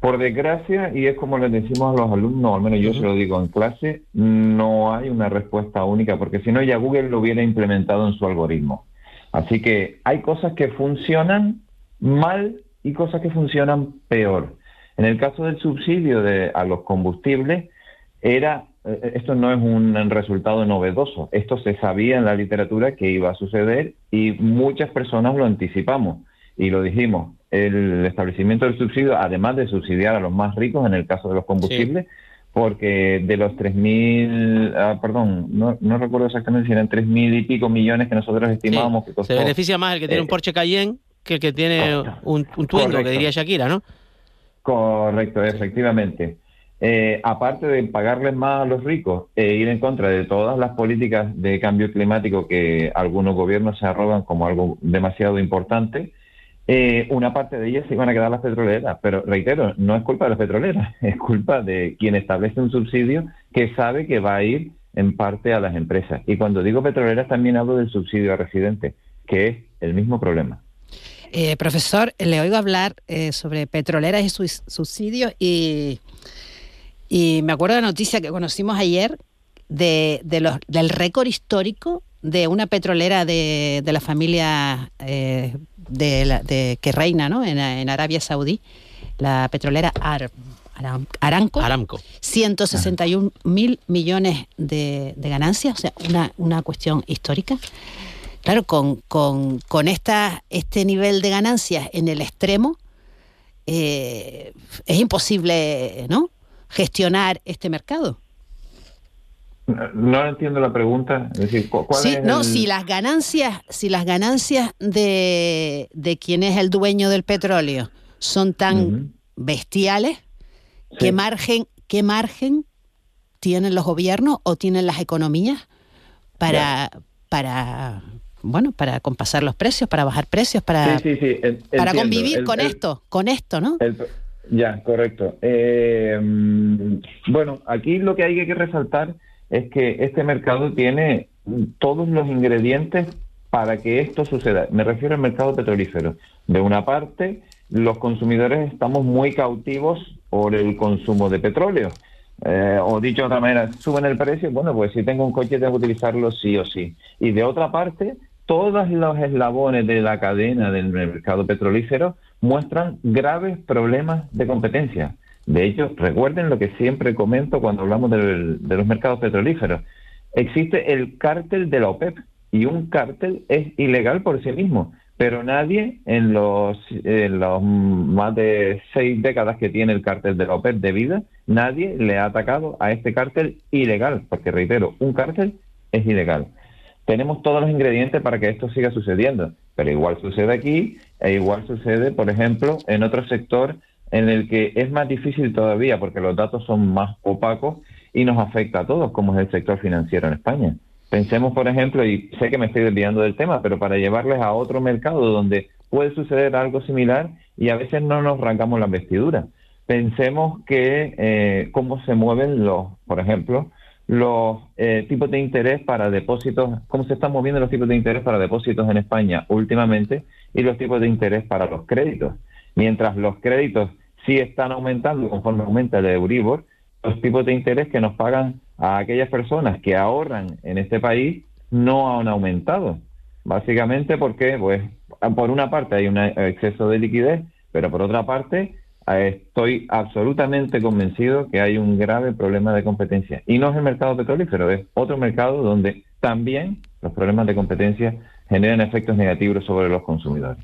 P: Por desgracia, y es como les decimos a los alumnos, al menos yo uh -huh. se lo digo en clase, no hay una respuesta única, porque si no ya Google lo hubiera implementado en su algoritmo. Así que hay cosas que funcionan mal y cosas que funcionan peor. En el caso del subsidio de, a los combustibles, era esto no es un resultado novedoso. Esto se sabía en la literatura que iba a suceder y muchas personas lo anticipamos y lo dijimos. El establecimiento del subsidio, además de subsidiar a los más ricos en el caso de los combustibles, sí. porque de los 3.000, ah, perdón, no, no, recuerdo exactamente si eran 3.000 y pico millones que nosotros estimábamos
N: sí.
P: que costó.
N: Se beneficia más el que tiene eh, un Porsche Cayenne que el que tiene un, un Twingo, que diría Shakira, ¿no?
P: Correcto, efectivamente. Eh, aparte de pagarles más a los ricos e ir en contra de todas las políticas de cambio climático que algunos gobiernos se arrogan como algo demasiado importante, eh, una parte de ellas se iban a quedar las petroleras. Pero reitero, no es culpa de las petroleras, es culpa de quien establece un subsidio que sabe que va a ir en parte a las empresas. Y cuando digo petroleras también hablo del subsidio a residentes, que es el mismo problema.
M: Profesor, le oigo hablar sobre petroleras y sus subsidios y y me acuerdo de la noticia que conocimos ayer de, de los, del récord histórico de una petrolera de, de la familia eh, de, la, de, que reina ¿no? en, en, Arabia Saudí, la petrolera ARB. Aramco,
N: Aramco.
M: 161 mil millones de, de ganancias, o sea, una, una cuestión histórica. Claro, con, con, con esta, este nivel de ganancias en el extremo, eh, es imposible ¿no? Gestionar este mercado.
P: No entiendo la pregunta. Es decir, ¿cu- ¿cuál
M: Sí,
P: es
M: no,
P: el-
M: si las ganancias, si las ganancias de, de quien es el dueño del petróleo son tan bestiales, ¿qué margen, qué margen tienen los gobiernos o tienen las economías para, para bueno, para compasar los precios, para bajar precios, para,
P: Sí, sí, sí, en-
M: para convivir
P: El-
M: con
P: el-
M: esto, con esto, ¿no?
P: el- ya, correcto. Eh, mm, bueno, aquí lo que hay que resaltar es que este mercado tiene todos los ingredientes para que esto suceda. Me refiero al mercado petrolífero. De una parte, los consumidores estamos muy cautivos por el consumo de petróleo. Eh, o dicho de otra manera, suben el precio, bueno, pues si tengo un coche tengo que utilizarlo sí o sí. Y de otra parte, todos los eslabones de la cadena del mercado petrolífero muestran graves problemas de competencia. De hecho, recuerden lo que siempre comento cuando hablamos de los mercados petrolíferos. Existe el cártel de la OPEP y un cártel es ilegal por sí mismo, pero nadie en los, en los más de seis décadas que tiene el cártel de la OPEP de vida, nadie le ha atacado a este cártel ilegal, porque reitero, un cártel es ilegal. Tenemos todos los ingredientes para que esto siga sucediendo, pero igual sucede aquí e igual sucede, por ejemplo, en otro sector en el que es más difícil todavía porque los datos son más opacos y nos afecta a todos, como es el sector financiero en España. Pensemos, por ejemplo, y sé que me estoy desviando del tema, pero para llevarles a otro mercado donde puede suceder algo similar y a veces no nos arrancamos las vestiduras. Pensemos que eh, cómo se mueven los, por ejemplo, los eh, tipos de interés para depósitos, cómo se están moviendo los tipos de interés para depósitos en España últimamente y los tipos de interés para los créditos. Mientras los créditos sí están aumentando conforme aumenta el Euribor, los tipos de interés que nos pagan a aquellas personas que ahorran en este país no han aumentado. Básicamente porque, pues, por una parte hay un exceso de liquidez, pero por otra parte estoy absolutamente convencido que hay un grave problema de competencia. Y no es el mercado petrolífero, es otro mercado donde también los problemas de competencia generan efectos negativos sobre los consumidores.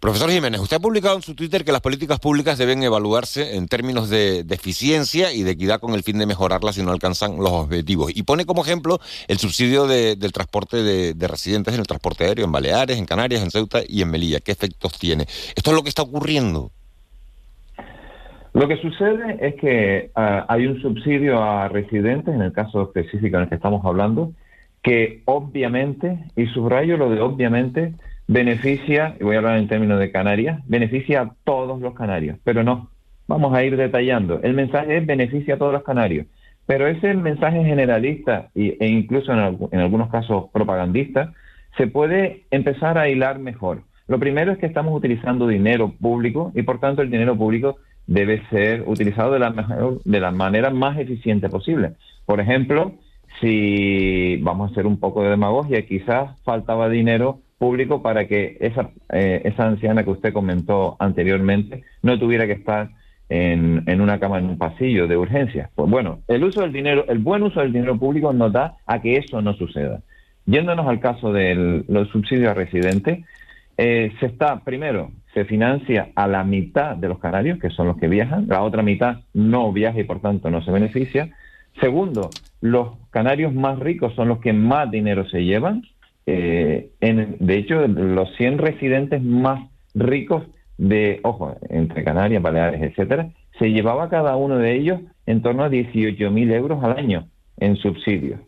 A: Profesor Jiménez, usted ha publicado en su Twitter que las políticas públicas deben evaluarse en términos de, eficiencia y de equidad con el fin de mejorarlas si no alcanzan los objetivos. Y pone como ejemplo el subsidio de- del transporte de residentes en el transporte aéreo en Baleares, en Canarias, en Ceuta y en Melilla. ¿Qué efectos tiene? Esto es lo que está ocurriendo.
P: Lo que sucede es que ah, hay un subsidio a residentes, en el caso específico en el que estamos hablando, que obviamente, y subrayo lo de obviamente, beneficia, y voy a hablar en términos de Canarias, beneficia a todos los canarios, pero no, vamos a ir detallando. El mensaje es beneficia a todos los canarios, pero ese mensaje generalista y, e incluso en, en algunos casos propagandista se puede empezar a hilar mejor. Lo primero es que estamos utilizando dinero público y por tanto el dinero público debe ser utilizado de la, mejor- de la manera más eficiente posible. Por ejemplo, si vamos a hacer un poco de demagogia, quizás faltaba dinero público para que esa, eh, esa anciana que usted comentó anteriormente no tuviera que estar en, en una cama en un pasillo de urgencias. Pues bueno, el uso del dinero, el buen uso del dinero público nos da a que eso no suceda. Yéndonos al caso de los subsidios a residentes, eh, se está, primero, se financia a la mitad de los canarios, que son los que viajan, la otra mitad no viaja y por tanto no se beneficia. Segundo, los canarios más ricos son los que más dinero se llevan. Eh, en- de hecho, los 100 residentes más ricos de, ojo, entre Canarias, Baleares, etcétera, se llevaba cada uno de ellos en torno a 18.000 euros al año en subsidios.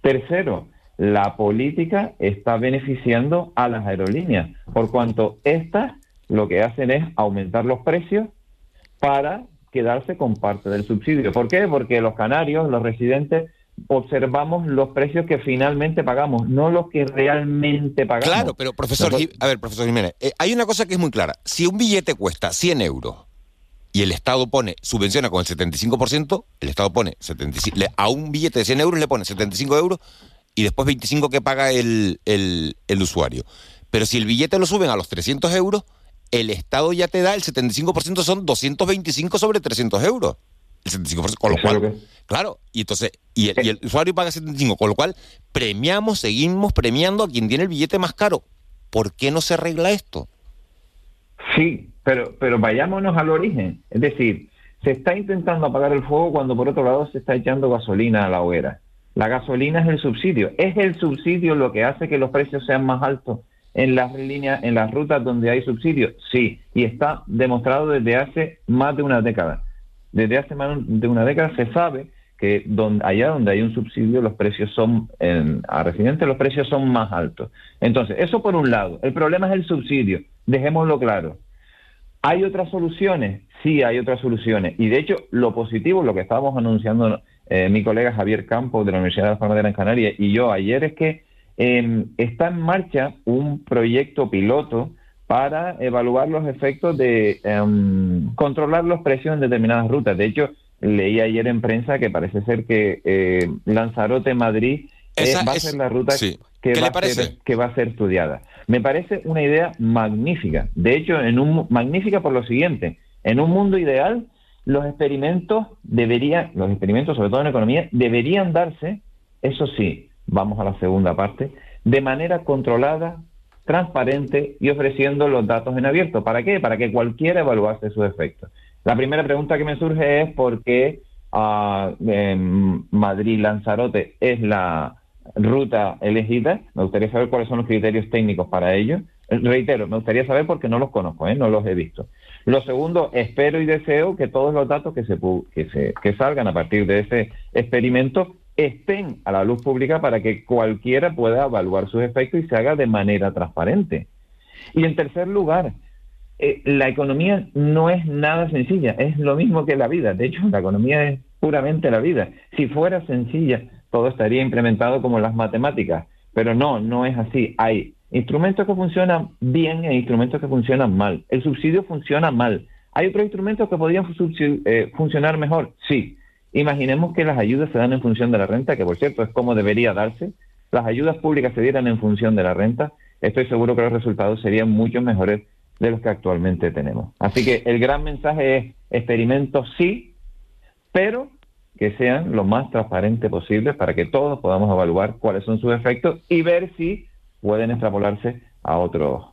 P: Tercero, la política está beneficiando a las aerolíneas, por cuanto estas lo que hacen es aumentar los precios para quedarse con parte del subsidio. ¿Por qué? Porque los canarios, los residentes, observamos los precios que finalmente pagamos, no los que realmente pagamos.
A: Claro, pero profesor, a ver, profesor Jiménez, eh, hay una cosa que es muy clara. Si un billete cuesta 100 euros y el Estado pone, subvenciona con el 75%, el Estado pone 75, le- a un billete de 100 euros le pone 75 euros y después 25 que paga el, el- el usuario. Pero si el billete lo suben a los 300 euros, el Estado ya te da el 75%, son 225 sobre 300 euros. El 75%, con lo cual, claro, y entonces, y el, y el usuario paga 75, con lo cual premiamos, seguimos premiando a quien tiene el billete más caro. ¿Por qué no se arregla esto?
P: Sí, pero, pero vayámonos al origen. Es decir, se está intentando apagar el fuego cuando por otro lado se está echando gasolina a la hoguera. La gasolina es el subsidio. ¿Es el subsidio lo que hace que los precios sean más altos en las líneas, en las rutas donde hay subsidio? Sí, y está demostrado desde hace más de una década. Desde hace más de una década se sabe que donde, allá donde hay un subsidio los precios son, en, a residentes los precios son más altos. Entonces, eso por un lado. El problema es el subsidio, dejémoslo claro. ¿Hay otras soluciones? Sí, hay otras soluciones. Y de hecho, lo positivo, lo que estábamos anunciando eh, mi colega Javier Campos de la Universidad de la Palma de Gran Canaria y yo ayer es que eh, está en marcha un proyecto piloto para evaluar los efectos de em, controlar los precios en determinadas rutas. De hecho, leí ayer en prensa que parece ser que eh, Lanzarote-Madrid eh, va a ser la ruta que, va a ser, que va a ser estudiada. Me parece una idea magnífica. De hecho, en un magnífica por lo siguiente. En un mundo ideal, los experimentos deberían, los experimentos, sobre todo en economía, deberían darse, eso sí, vamos a la segunda parte, de manera controlada, transparente y ofreciendo los datos en abierto. ¿Para qué? Para que cualquiera evaluase sus efectos. La primera pregunta que me surge es por qué uh, Madrid-Lanzarote es la ruta elegida. Me gustaría saber cuáles son los criterios técnicos para ello. Reitero, me gustaría saber porque no los conozco, ¿eh? no los he visto. Lo segundo, espero y deseo que todos los datos que, se, que, se, que salgan a partir de ese experimento estén a la luz pública para que cualquiera pueda evaluar sus efectos y se haga de manera transparente. Y en tercer lugar, eh, la economía no es nada sencilla, es lo mismo que la vida. De hecho, la economía es puramente la vida. Si fuera sencilla, todo estaría implementado como las matemáticas, pero no, no es así. Hay instrumentos que funcionan bien e instrumentos que funcionan mal. El subsidio funciona mal. ¿Hay otros instrumentos que podrían eh, funcionar mejor? Sí, Imaginemos que las ayudas se dan en función de la renta, que por cierto es como debería darse. Las ayudas públicas se dieran en función de la renta. Estoy seguro que los resultados serían mucho mejores de los que actualmente tenemos. Así que el gran mensaje es experimentos sí, pero que sean lo más transparentes posible para que todos podamos evaluar cuáles son sus efectos y ver si pueden extrapolarse a otros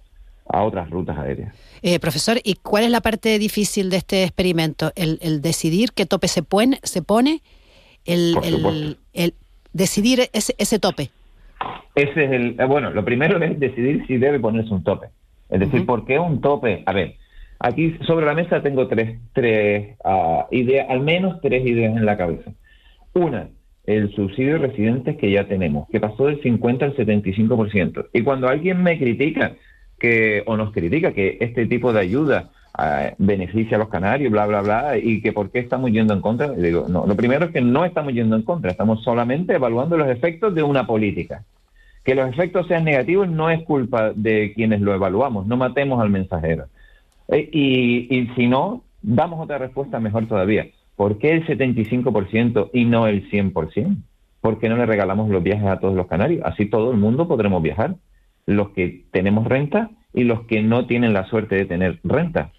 P: a otras rutas aéreas.
M: Eh, profesor, ¿y cuál es la parte difícil de este experimento? ¿El, decidir qué tope se pone? Se pone el, el, decidir ese, ese tope.
P: Ese es el. Eh, bueno, lo primero es decidir si debe ponerse un tope. Es decir, ¿por qué un tope? A ver, aquí sobre la mesa tengo tres, tres uh, ideas, al menos tres ideas en la cabeza. Una, el subsidio de residentes que ya tenemos, que pasó del 50 al 75%. Y cuando alguien me critica que o nos critica que este tipo de ayuda eh, beneficia a los canarios, bla, bla, bla, y que por qué estamos yendo en contra. digo, no, lo primero es que no estamos yendo en contra, estamos solamente evaluando los efectos de una política. Que los efectos sean negativos no es culpa de quienes lo evaluamos, no matemos al mensajero. Eh, y, y si no, damos otra respuesta mejor todavía. ¿Por qué el 75% y no el 100%? ¿Por qué no le regalamos los viajes a todos los canarios? Así todo el mundo podremos viajar los que tenemos renta y los que no tienen la suerte de tener renta.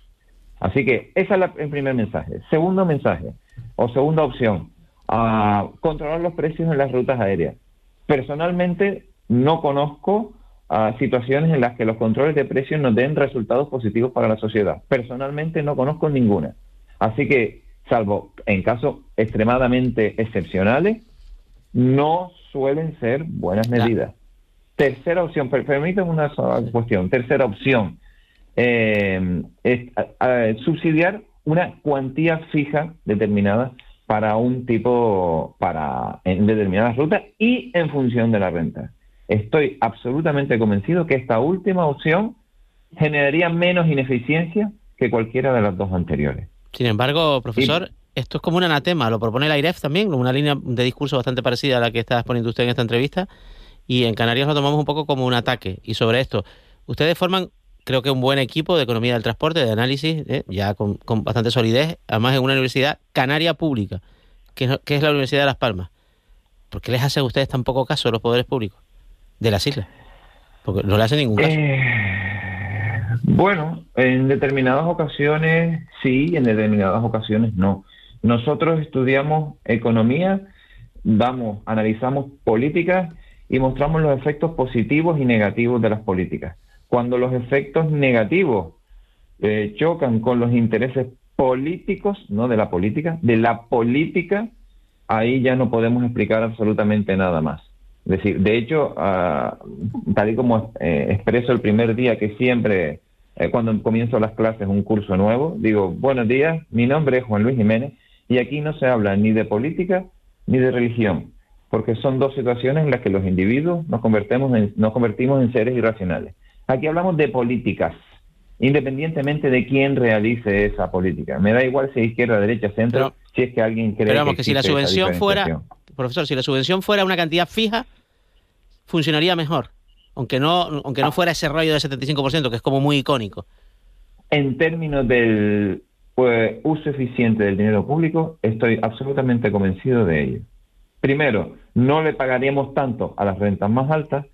P: Así que ese es el primer mensaje. Segundo mensaje, o segunda opción, controlar los precios en las rutas aéreas. Personalmente no conozco situaciones en las que los controles de precios nos den resultados positivos para la sociedad. Personalmente no conozco ninguna. Así que, salvo en casos extremadamente excepcionales, no suelen ser buenas medidas. Tercera opción, permítame una cuestión. Tercera opción, eh, es subsidiar una cuantía fija determinada para un tipo, para en determinadas rutas y en función de la renta. Estoy absolutamente convencido que esta última opción generaría menos ineficiencia que cualquiera de las dos anteriores.
N: Sin embargo, profesor, esto es como un anatema, lo propone la IREF también, una línea de discurso bastante parecida a la que está exponiendo usted en esta entrevista y en Canarias lo tomamos un poco como un ataque. Y sobre esto, ustedes forman, creo que un buen equipo de economía del transporte, de análisis, ¿eh? ya con, bastante solidez, además en una universidad canaria pública, que, es la Universidad de Las Palmas. ¿Por qué les hacen ustedes tan poco caso a los poderes públicos de las islas? Porque no le hacen ningún caso.
P: Eh, Bueno, en determinadas ocasiones sí, en determinadas ocasiones no. Nosotros estudiamos economía, damos, analizamos políticas y mostramos los efectos positivos y negativos de las políticas. Cuando los efectos negativos eh, chocan con los intereses políticos, no de la política, de la política, ahí ya no podemos explicar absolutamente nada más. Es decir, de hecho, ah, tal y como eh, expreso el primer día que siempre, eh, cuando comienzo las clases, un curso nuevo, digo, buenos días, mi nombre es Juan Luis Jiménez y aquí no se habla ni de política ni de religión, porque son dos situaciones en las que los individuos nos, convertimos en, nos convertimos en seres irracionales. Aquí hablamos de políticas, independientemente de quién realice esa política. Me da igual si es izquierda, derecha, centro, si es que alguien cree
N: pero vamos,
P: que,
N: que si la subvención fuera, profesor, si la subvención fuera una cantidad fija, funcionaría mejor. Aunque no, aunque no fuera ese rollo del 75%, que es como muy icónico.
P: En términos del pues, uso eficiente del dinero público, estoy absolutamente convencido de ello. Primero, no le pagaríamos tanto a las rentas más altas.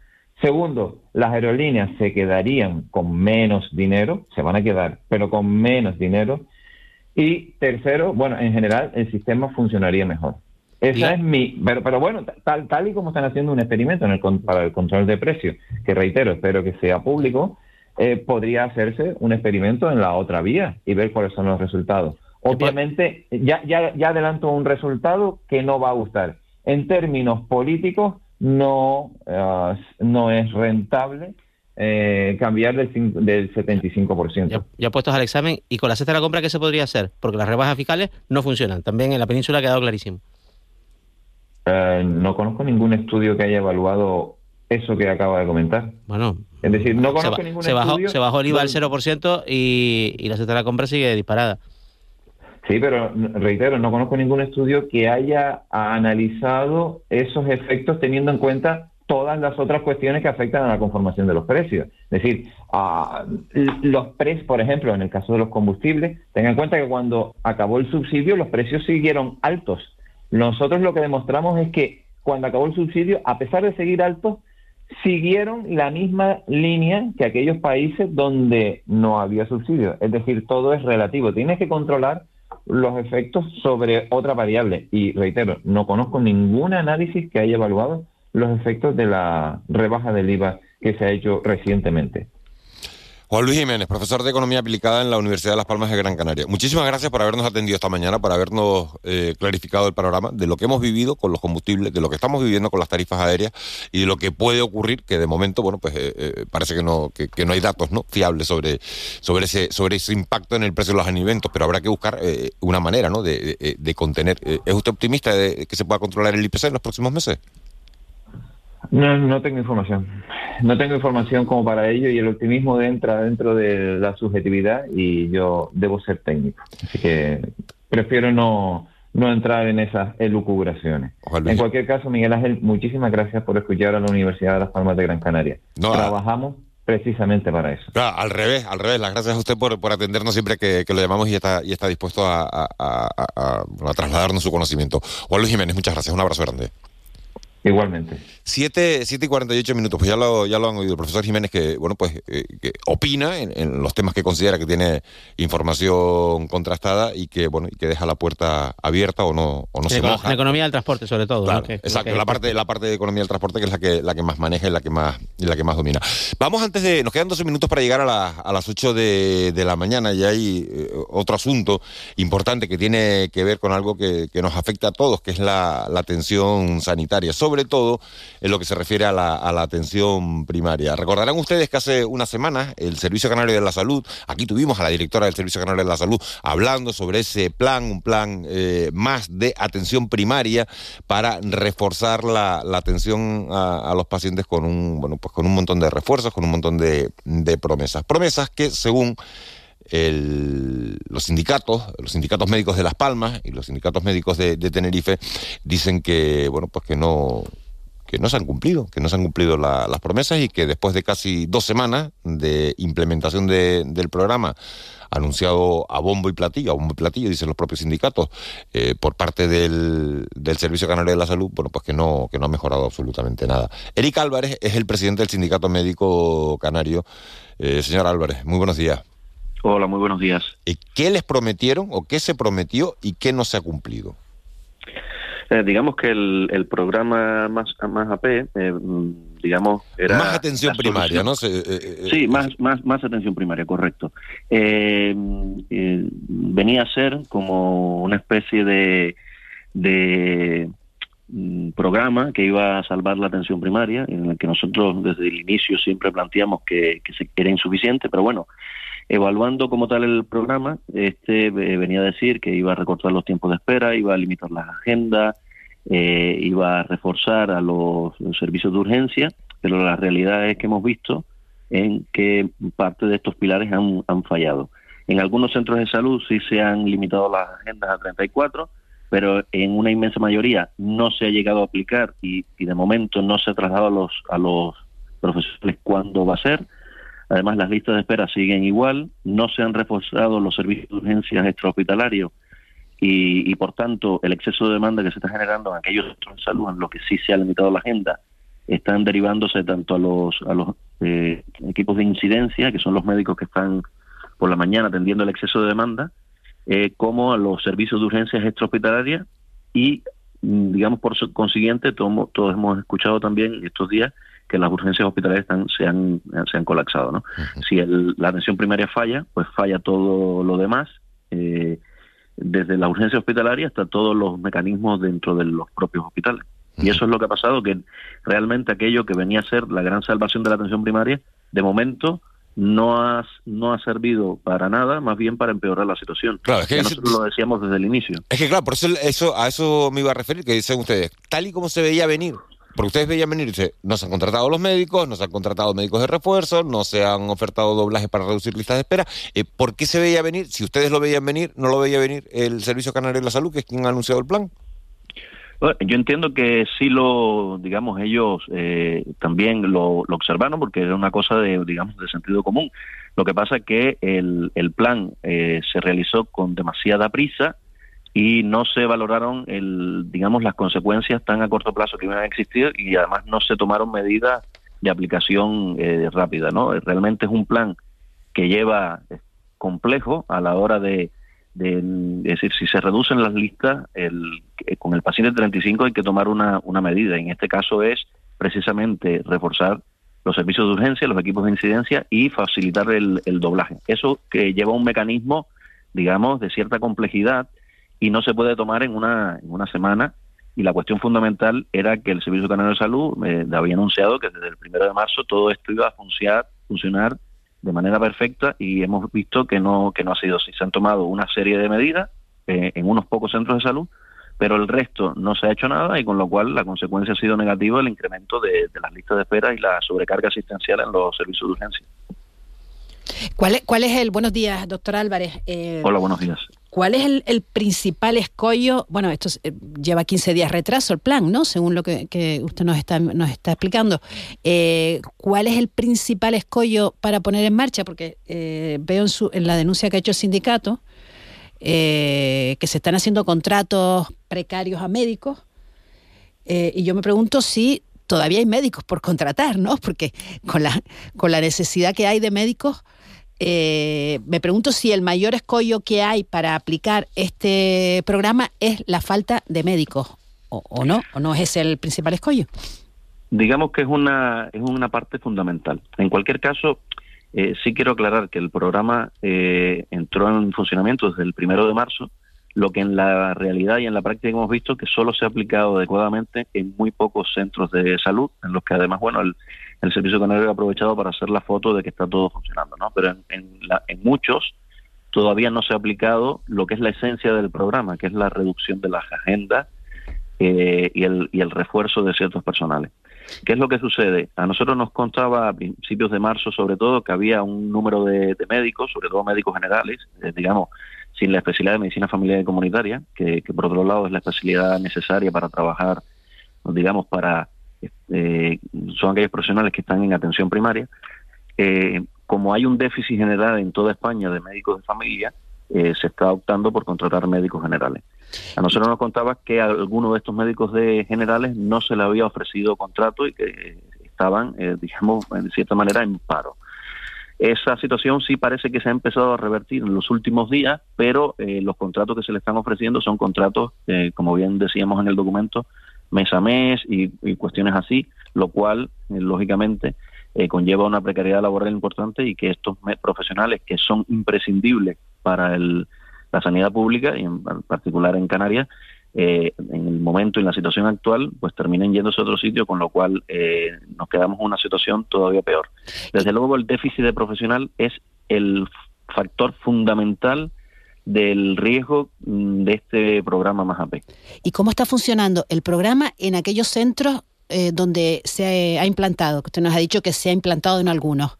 P: Segundo, las aerolíneas se quedarían con menos dinero, se van a quedar, pero con menos dinero. Y tercero, bueno, en general el sistema funcionaría mejor. Esa es mi, pero, pero bueno, tal, tal y como están haciendo un experimento en el, para el control de precios, que reitero, espero que sea público, eh, podría hacerse un experimento en la otra vía y ver cuáles son los resultados. Obviamente, ya, ya, ya adelanto un resultado que no va a gustar. En términos políticos, no, ah, no es rentable eh, cambiar del, del 75%.
N: Ya puestos al examen, y con la cesta de la compra, ¿qué se podría hacer? Porque las rebajas fiscales no funcionan. También en la península ha quedado clarísimo.
P: Eh, no conozco ningún estudio que haya evaluado eso que acaba de comentar.
N: Bueno,
P: es decir, no
N: se,
P: conozco
N: ba-
P: ningún
N: se bajó,
P: estudio.
N: se bajó el IVA al
P: donde-
N: 0% y, y la cesta de la compra sigue disparada.
P: Sí, pero reitero, no conozco ningún estudio que haya analizado esos efectos teniendo en cuenta todas las otras cuestiones que afectan a la conformación de los precios. Es decir, l- los precios, por ejemplo, en el caso de los combustibles, tengan en cuenta que cuando acabó el subsidio los precios siguieron altos. Nosotros lo que demostramos es que cuando acabó el subsidio, a pesar de seguir altos, siguieron la misma línea que aquellos países donde no había subsidio. Es decir, todo es relativo. Tienes que controlar los efectos sobre otra variable. Y reitero, no conozco ningún análisis que haya evaluado los efectos de la rebaja del IVA que se ha hecho recientemente.
A: Juan Luis Jiménez, profesor de Economía Aplicada en la Universidad de Las Palmas de Gran Canaria. Muchísimas gracias por habernos atendido esta mañana, por habernos eh, clarificado el panorama de lo que hemos vivido con los combustibles, de lo que estamos viviendo con las tarifas aéreas y de lo que puede ocurrir, que de momento, bueno, pues eh, eh, parece que no, que, no hay datos ¿no? fiables sobre, sobre, ese, sobre ese impacto en el precio de los alimentos, pero habrá que buscar eh, una manera ¿no? de, de- de contener. Eh, ¿Es usted optimista de que se pueda controlar el IPC en los próximos meses?
P: No, no tengo información. No tengo información como para ello y el optimismo entra dentro de la subjetividad y yo debo ser técnico. Así que prefiero no, no entrar en esas elucubraciones. En cualquier caso, Miguel Ángel, muchísimas gracias por escuchar a la Universidad de Las Palmas de Gran Canaria.
A: No,
P: Trabajamos precisamente para eso.
A: Claro, al revés, al revés. Las gracias a usted por, por atendernos siempre que, que lo llamamos y está, y está dispuesto a- a- a trasladarnos su conocimiento. Juan Luis Jiménez, muchas gracias. Un abrazo grande.
P: Igualmente.
A: 7, y 48 minutos, pues ya lo, ya lo han oído el profesor Jiménez que, bueno, pues eh, que opina en, en los temas que considera que tiene información contrastada y que, bueno, y que deja la puerta abierta o no, o no se moja.
N: en economía del transporte, sobre todo.
A: Claro,
N: ¿no? Que-
A: exacto,
N: que-
A: la parte, la parte de economía del transporte que es la que, la que más maneja y la que más, y la que más domina. Vamos antes de, nos quedan 12 minutos para llegar a, la- a las 8 de, de la mañana y hay eh, otro asunto importante que tiene que ver con algo que, que nos afecta a todos, que es la, la atención sanitaria, sobre todo en lo que se refiere a la, a la atención primaria. Recordarán ustedes que hace unas semanas el Servicio Canario de la Salud, aquí tuvimos a la directora del Servicio Canario de la Salud hablando sobre ese plan, un plan eh, más de atención primaria para reforzar la, atención a, los pacientes con un, bueno, pues con un montón de refuerzos, con un montón de, de promesas. Promesas que según los sindicatos, los sindicatos médicos de Las Palmas y los sindicatos médicos de, de Tenerife dicen que, bueno, pues que no que no se han cumplido, que no se han cumplido la- las promesas y que después de casi dos semanas de implementación de- del programa anunciado a bombo y platillo, a bombo y platillo, dicen los propios sindicatos, eh, por parte del, del Servicio Canario de la Salud, bueno, pues que no, que no ha mejorado absolutamente nada. Eric Álvarez es el presidente del Sindicato Médico Canario. Eh, señor Álvarez, muy buenos días.
Q: Hola, muy buenos días.
A: Eh, ¿Qué les prometieron o qué se prometió y qué no se ha cumplido?
Q: Eh, digamos que el, el programa más, más AP, eh, digamos, era...
A: Más atención primaria. ¿no? Se- eh, eh,
Q: Sí, más, más, más atención primaria, correcto. Venía a ser como una especie de, de mm, programa que iba a salvar la atención primaria, en el que nosotros desde el inicio siempre planteamos que, que era insuficiente, pero bueno, evaluando como tal el programa, este eh, venía a decir que iba a recortar los tiempos de espera, iba a limitar las agendas, eh, iba a reforzar a los, servicios de urgencia, pero la realidad es que hemos visto en que parte de estos pilares han, han fallado. En algunos centros de salud sí se han limitado las agendas a 34, pero en una inmensa mayoría no se ha llegado a aplicar y, y de momento no se ha trasladado a los, a los profesionales cuándo va a ser. Además, las listas de espera siguen igual, no se han reforzado los servicios de urgencias extrahospitalarios y, por tanto, el exceso de demanda que se está generando en aquellos centros de salud en los que sí se ha limitado la agenda están derivándose tanto a los, a los eh, equipos de incidencia, que son los médicos que están por la mañana atendiendo el exceso de demanda, eh, como a los servicios de urgencias extrahospitalarias y, mm, digamos, por consiguiente, tomo- todos hemos escuchado también estos días que las urgencias hospitalarias están, se, han, se han colapsado. ¿no? Si el- la atención primaria falla, pues falla todo lo demás, eh, desde la urgencia hospitalaria hasta todos los mecanismos dentro de los propios hospitales. Y eso es lo que ha pasado, que realmente aquello que venía a ser la gran salvación de la atención primaria, de momento no ha, no ha servido para nada, más bien para empeorar la situación.
A: Claro, es que
Q: Ya nosotros lo decíamos desde el inicio.
A: Es que claro, por eso, eso a eso me iba a referir, que dicen ustedes, tal y como se veía venir, porque ustedes veían venir, dice, no se han contratado los médicos, no se han contratado médicos de refuerzo, no se han ofertado doblajes para reducir listas de espera. Eh, ¿Por qué se veía venir? Si ustedes lo veían venir, no lo veía venir el Servicio Canario de la Salud, que es quien ha anunciado el plan.
Q: Yo entiendo que sí lo, digamos, ellos eh, también lo, lo observaron porque era una cosa de, digamos, de sentido común. Lo que pasa es que el, el plan eh, se realizó con demasiada prisa y no se valoraron, el, digamos, las consecuencias tan a corto plazo que iban a existir y además no se tomaron medidas de aplicación eh, rápida, ¿no? Realmente es un plan que lleva eh, complejo a la hora de, de- es decir, si se reducen las listas, el, eh, con el paciente 35 hay que tomar una, una medida. En este caso es precisamente reforzar los servicios de urgencia, los equipos de incidencia y facilitar el, el doblaje. Eso que lleva un mecanismo, digamos, de cierta complejidad y no se puede tomar en una, en una semana. Y la cuestión fundamental era que el Servicio Canario de Salud eh, había anunciado que desde el primero de marzo todo esto iba a funcionar, de manera perfecta y hemos visto que no que no ha sido así. Se han tomado una serie de medidas eh, en unos pocos centros de salud, pero el resto no se ha hecho nada y con lo cual la consecuencia ha sido negativa el incremento de las listas de espera y la sobrecarga asistencial en los servicios de urgencia.
M: ¿Cuál es, cuál es el, buenos días, doctor Álvarez? Eh,
Q: Hola, buenos días.
M: ¿Cuál es el, el principal escollo? Bueno, esto es, eh, lleva 15 días retraso el plan, ¿no? Según lo que, que usted nos está, nos está explicando. Eh, ¿Cuál es el principal escollo para poner en marcha? Porque veo en, su, en la denuncia que ha hecho el sindicato eh, que se están haciendo contratos precarios a médicos y yo me pregunto si todavía hay médicos por contratar, ¿no? Porque con la, con la necesidad que hay de médicos, eh, me pregunto si el mayor escollo que hay para aplicar este programa es la falta de médicos, o, no, o no es ese el principal escollo.
Q: Digamos que es una, es una parte fundamental. En cualquier caso, eh, sí quiero aclarar que el programa eh, entró en funcionamiento desde el primero de marzo, lo que en la realidad y en la práctica hemos visto que solo se ha aplicado adecuadamente en muy pocos centros de salud, en los que además, bueno, el, el Servicio Canario ha aprovechado para hacer la foto de que está todo funcionando, ¿no? Pero en, en, la- en muchos todavía no se ha aplicado lo que es la esencia del programa, que es la reducción de las agendas eh, y, el, y el refuerzo de ciertos personales. ¿Qué es lo que sucede? A nosotros nos constaba a principios de marzo, sobre todo, que había un número de, de médicos, sobre todo médicos generales, eh, digamos, sin la especialidad de medicina familiar y comunitaria, que por otro lado es la especialidad necesaria para trabajar, digamos, para eh, son aquellos profesionales que están en atención primaria. Eh, como hay un déficit general en toda España de médicos de familia, eh, se está optando por contratar médicos generales. A nosotros nos contaba que a algunos de estos médicos de generales no se le había ofrecido contrato y que estaban, digamos, en cierta manera en paro. Esa situación sí parece que se ha empezado a revertir en los últimos días, pero los contratos que se le están ofreciendo son contratos, como bien decíamos en el documento, mes a mes y, cuestiones así, lo cual, eh, lógicamente, eh, conlleva una precariedad laboral importante y que estos profesionales que son imprescindibles para el, la sanidad pública y en particular en Canarias, eh, en el momento y en la situación actual, pues terminen yéndose a otro sitio, con lo cual eh, nos quedamos en una situación todavía peor. Desde luego, el déficit de profesional es el factor fundamental del riesgo mm, de este programa más AP.
M: ¿Y cómo está funcionando el programa en aquellos centros eh, donde se ha implantado? Que usted nos ha dicho que se ha implantado en algunos.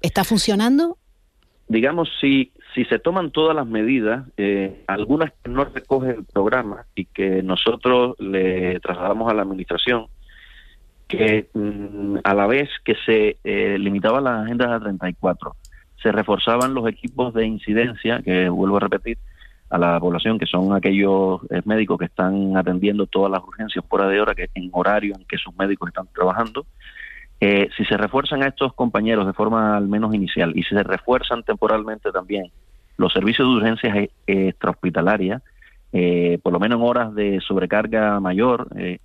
M: ¿Está funcionando?
Q: digamos, si, si se toman todas las medidas, eh, algunas que no recoge el programa y que nosotros le trasladamos a la administración, que mm, a la vez que se eh, limitaba las agendas a 34, se reforzaban los equipos de incidencia, que vuelvo a repetir, a la población, que son aquellos eh, médicos que están atendiendo todas las urgencias fuera de hora, que en horario en que sus médicos están trabajando, eh, si se refuerzan a estos compañeros de forma al menos inicial y si se refuerzan temporalmente también los servicios de urgencias eh, extrahospitalarias, eh, por lo menos en horas de sobrecarga mayor, eh,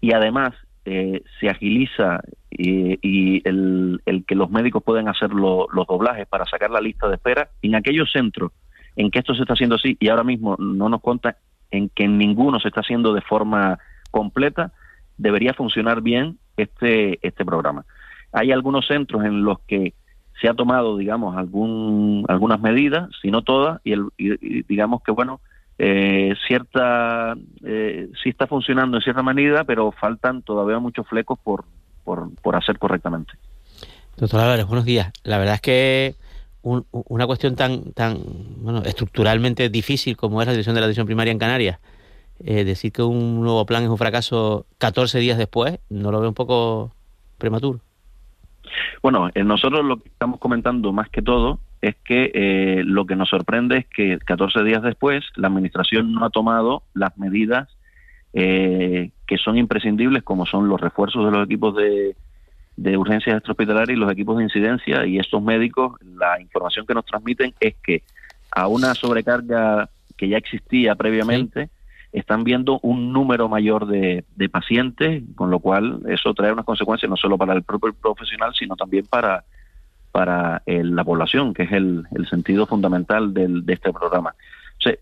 Q: y además eh, se agiliza y, y el, el que los médicos pueden hacer lo- los doblajes para sacar la lista de espera en aquellos centros en que esto se está haciendo así y ahora mismo no nos cuenta en que ninguno se está haciendo de forma completa, debería funcionar bien este, este programa. Hay algunos centros en los que se ha tomado, digamos, algún, algunas medidas, si no todas, y, el, y digamos que, bueno, eh, cierta, eh, sí está funcionando en cierta medida, pero faltan todavía muchos flecos por, por, hacer correctamente.
N: Doctor Álvarez, buenos días. La verdad es que un- una cuestión tan, tan bueno, estructuralmente difícil como es la dirección de la atención primaria en Canarias, eh, decir que un nuevo plan es un fracaso 14 días después, no lo veo un poco prematuro.
Q: Bueno, eh, nosotros lo que estamos comentando más que todo es que eh, lo que nos sorprende es que 14 días después la Administración no ha tomado las medidas eh, que son imprescindibles, como son los refuerzos de los equipos de, de urgencias extrahospitalarias y los equipos de incidencia. Y estos médicos, la información que nos transmiten es que a una sobrecarga que ya existía previamente, están viendo un número mayor de, de pacientes, con lo cual eso trae unas consecuencias no solo para el propio profesional, sino también para, para eh, la población, que es el, el sentido fundamental del, de este programa.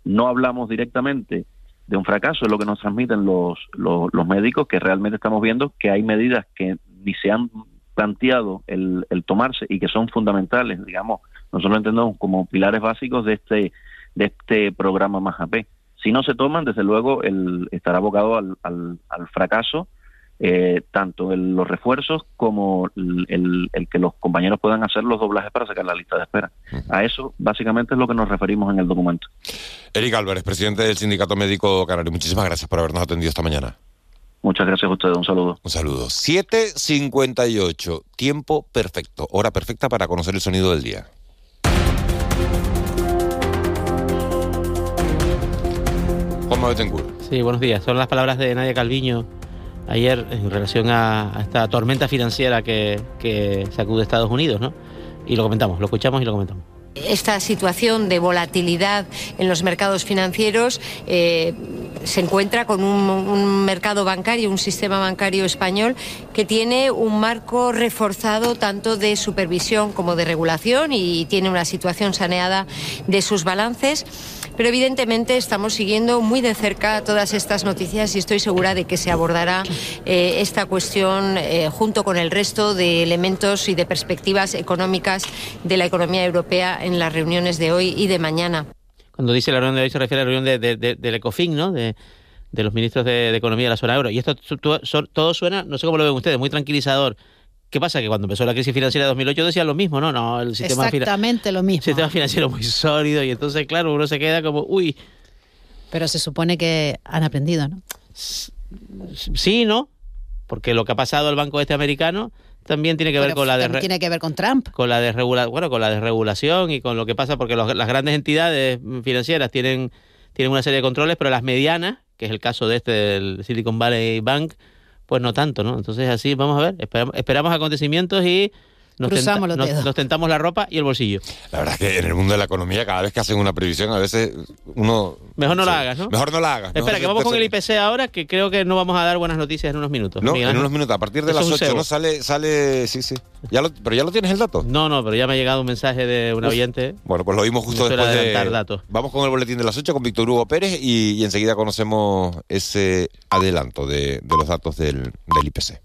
Q: No hablamos directamente de un fracaso, es lo que nos transmiten los, los, los médicos, que realmente estamos viendo que hay medidas que ni se han planteado el, el tomarse y que son fundamentales, digamos, nosotros lo entendemos como pilares básicos de este, de este programa más AP. Si no se toman, desde luego, el, estará abocado al, al, al fracaso, eh, tanto en los refuerzos como el, el- el que los compañeros puedan hacer los doblajes para sacar la lista de espera. A eso, básicamente, es lo que nos referimos en el documento.
A: Eric Álvarez, presidente del Sindicato Médico Canario, muchísimas gracias por habernos atendido esta mañana.
Q: Muchas gracias a ustedes, un saludo.
A: Un saludo. 7.58, tiempo perfecto, hora perfecta para conocer el sonido del día.
N: Sí, buenos días. Son las palabras de Nadia Calviño ayer en relación a, a esta tormenta financiera que, que sacude Estados Unidos, ¿no? Y lo comentamos, lo escuchamos y lo comentamos.
R: Esta situación de volatilidad en los mercados financieros eh, se encuentra con un, un mercado bancario, un sistema bancario español que tiene un marco reforzado tanto de supervisión como de regulación y tiene una situación saneada de sus balances. Pero evidentemente estamos siguiendo muy de cerca todas estas noticias y estoy segura de que se abordará eh, esta cuestión eh, junto con el resto de elementos y de perspectivas económicas de la economía europea en las reuniones de hoy y de mañana.
N: Cuando dice la reunión de hoy se refiere a la reunión de, de- de- del ECOFIN, ¿no? De, los ministros de, Economía de la zona euro. Y esto todo suena, no sé cómo lo ven ustedes, muy tranquilizador. ¿Qué pasa? Que cuando empezó la crisis financiera de 2008 decían lo mismo, ¿no? No, el sistema,
M: Exactamente lo mismo.
N: sistema financiero muy sólido y entonces, claro, uno se queda como, uy,
M: Pero se supone que han aprendido, ¿no?
N: sí, ¿no? porque lo que ha pasado al banco este americano también tiene que ver con la de
M: tiene que ver con Trump.
N: con la desregula bueno con la desregulación y con lo que pasa porque los- las grandes entidades financieras tienen tienen una serie de controles pero las medianas que es el caso de este del Silicon Valley Bank pues no tanto no entonces así vamos a ver esperamos, esperamos acontecimientos y nos,
M: Cruzamos los
N: nos-
M: dedos.
N: nos tentamos la ropa y el bolsillo
A: La verdad es que en el mundo de la economía, cada vez que hacen una previsión, a veces uno.
N: mejor no
A: Sí.
N: la hagas no
A: Mejor no la hagas.
N: espera que vamos con el IPC ahora que creo que no vamos a dar buenas noticias en unos minutos
A: No,
N: Miguel
A: en unos minutos, a partir de las
N: es un
A: 8,
N: cebo.
A: ¿no? Sale, sale, sí, sí. Ya lo, pero ya lo tienes el dato.
N: no no pero ya me ha llegado un mensaje de un
A: Uf.
N: oyente
A: Bueno, pues lo vimos justo después de.
N: datos.
A: Vamos con el boletín de las 8 con Víctor Hugo Pérez y, y enseguida conocemos ese adelanto de, de los datos del, del IPC.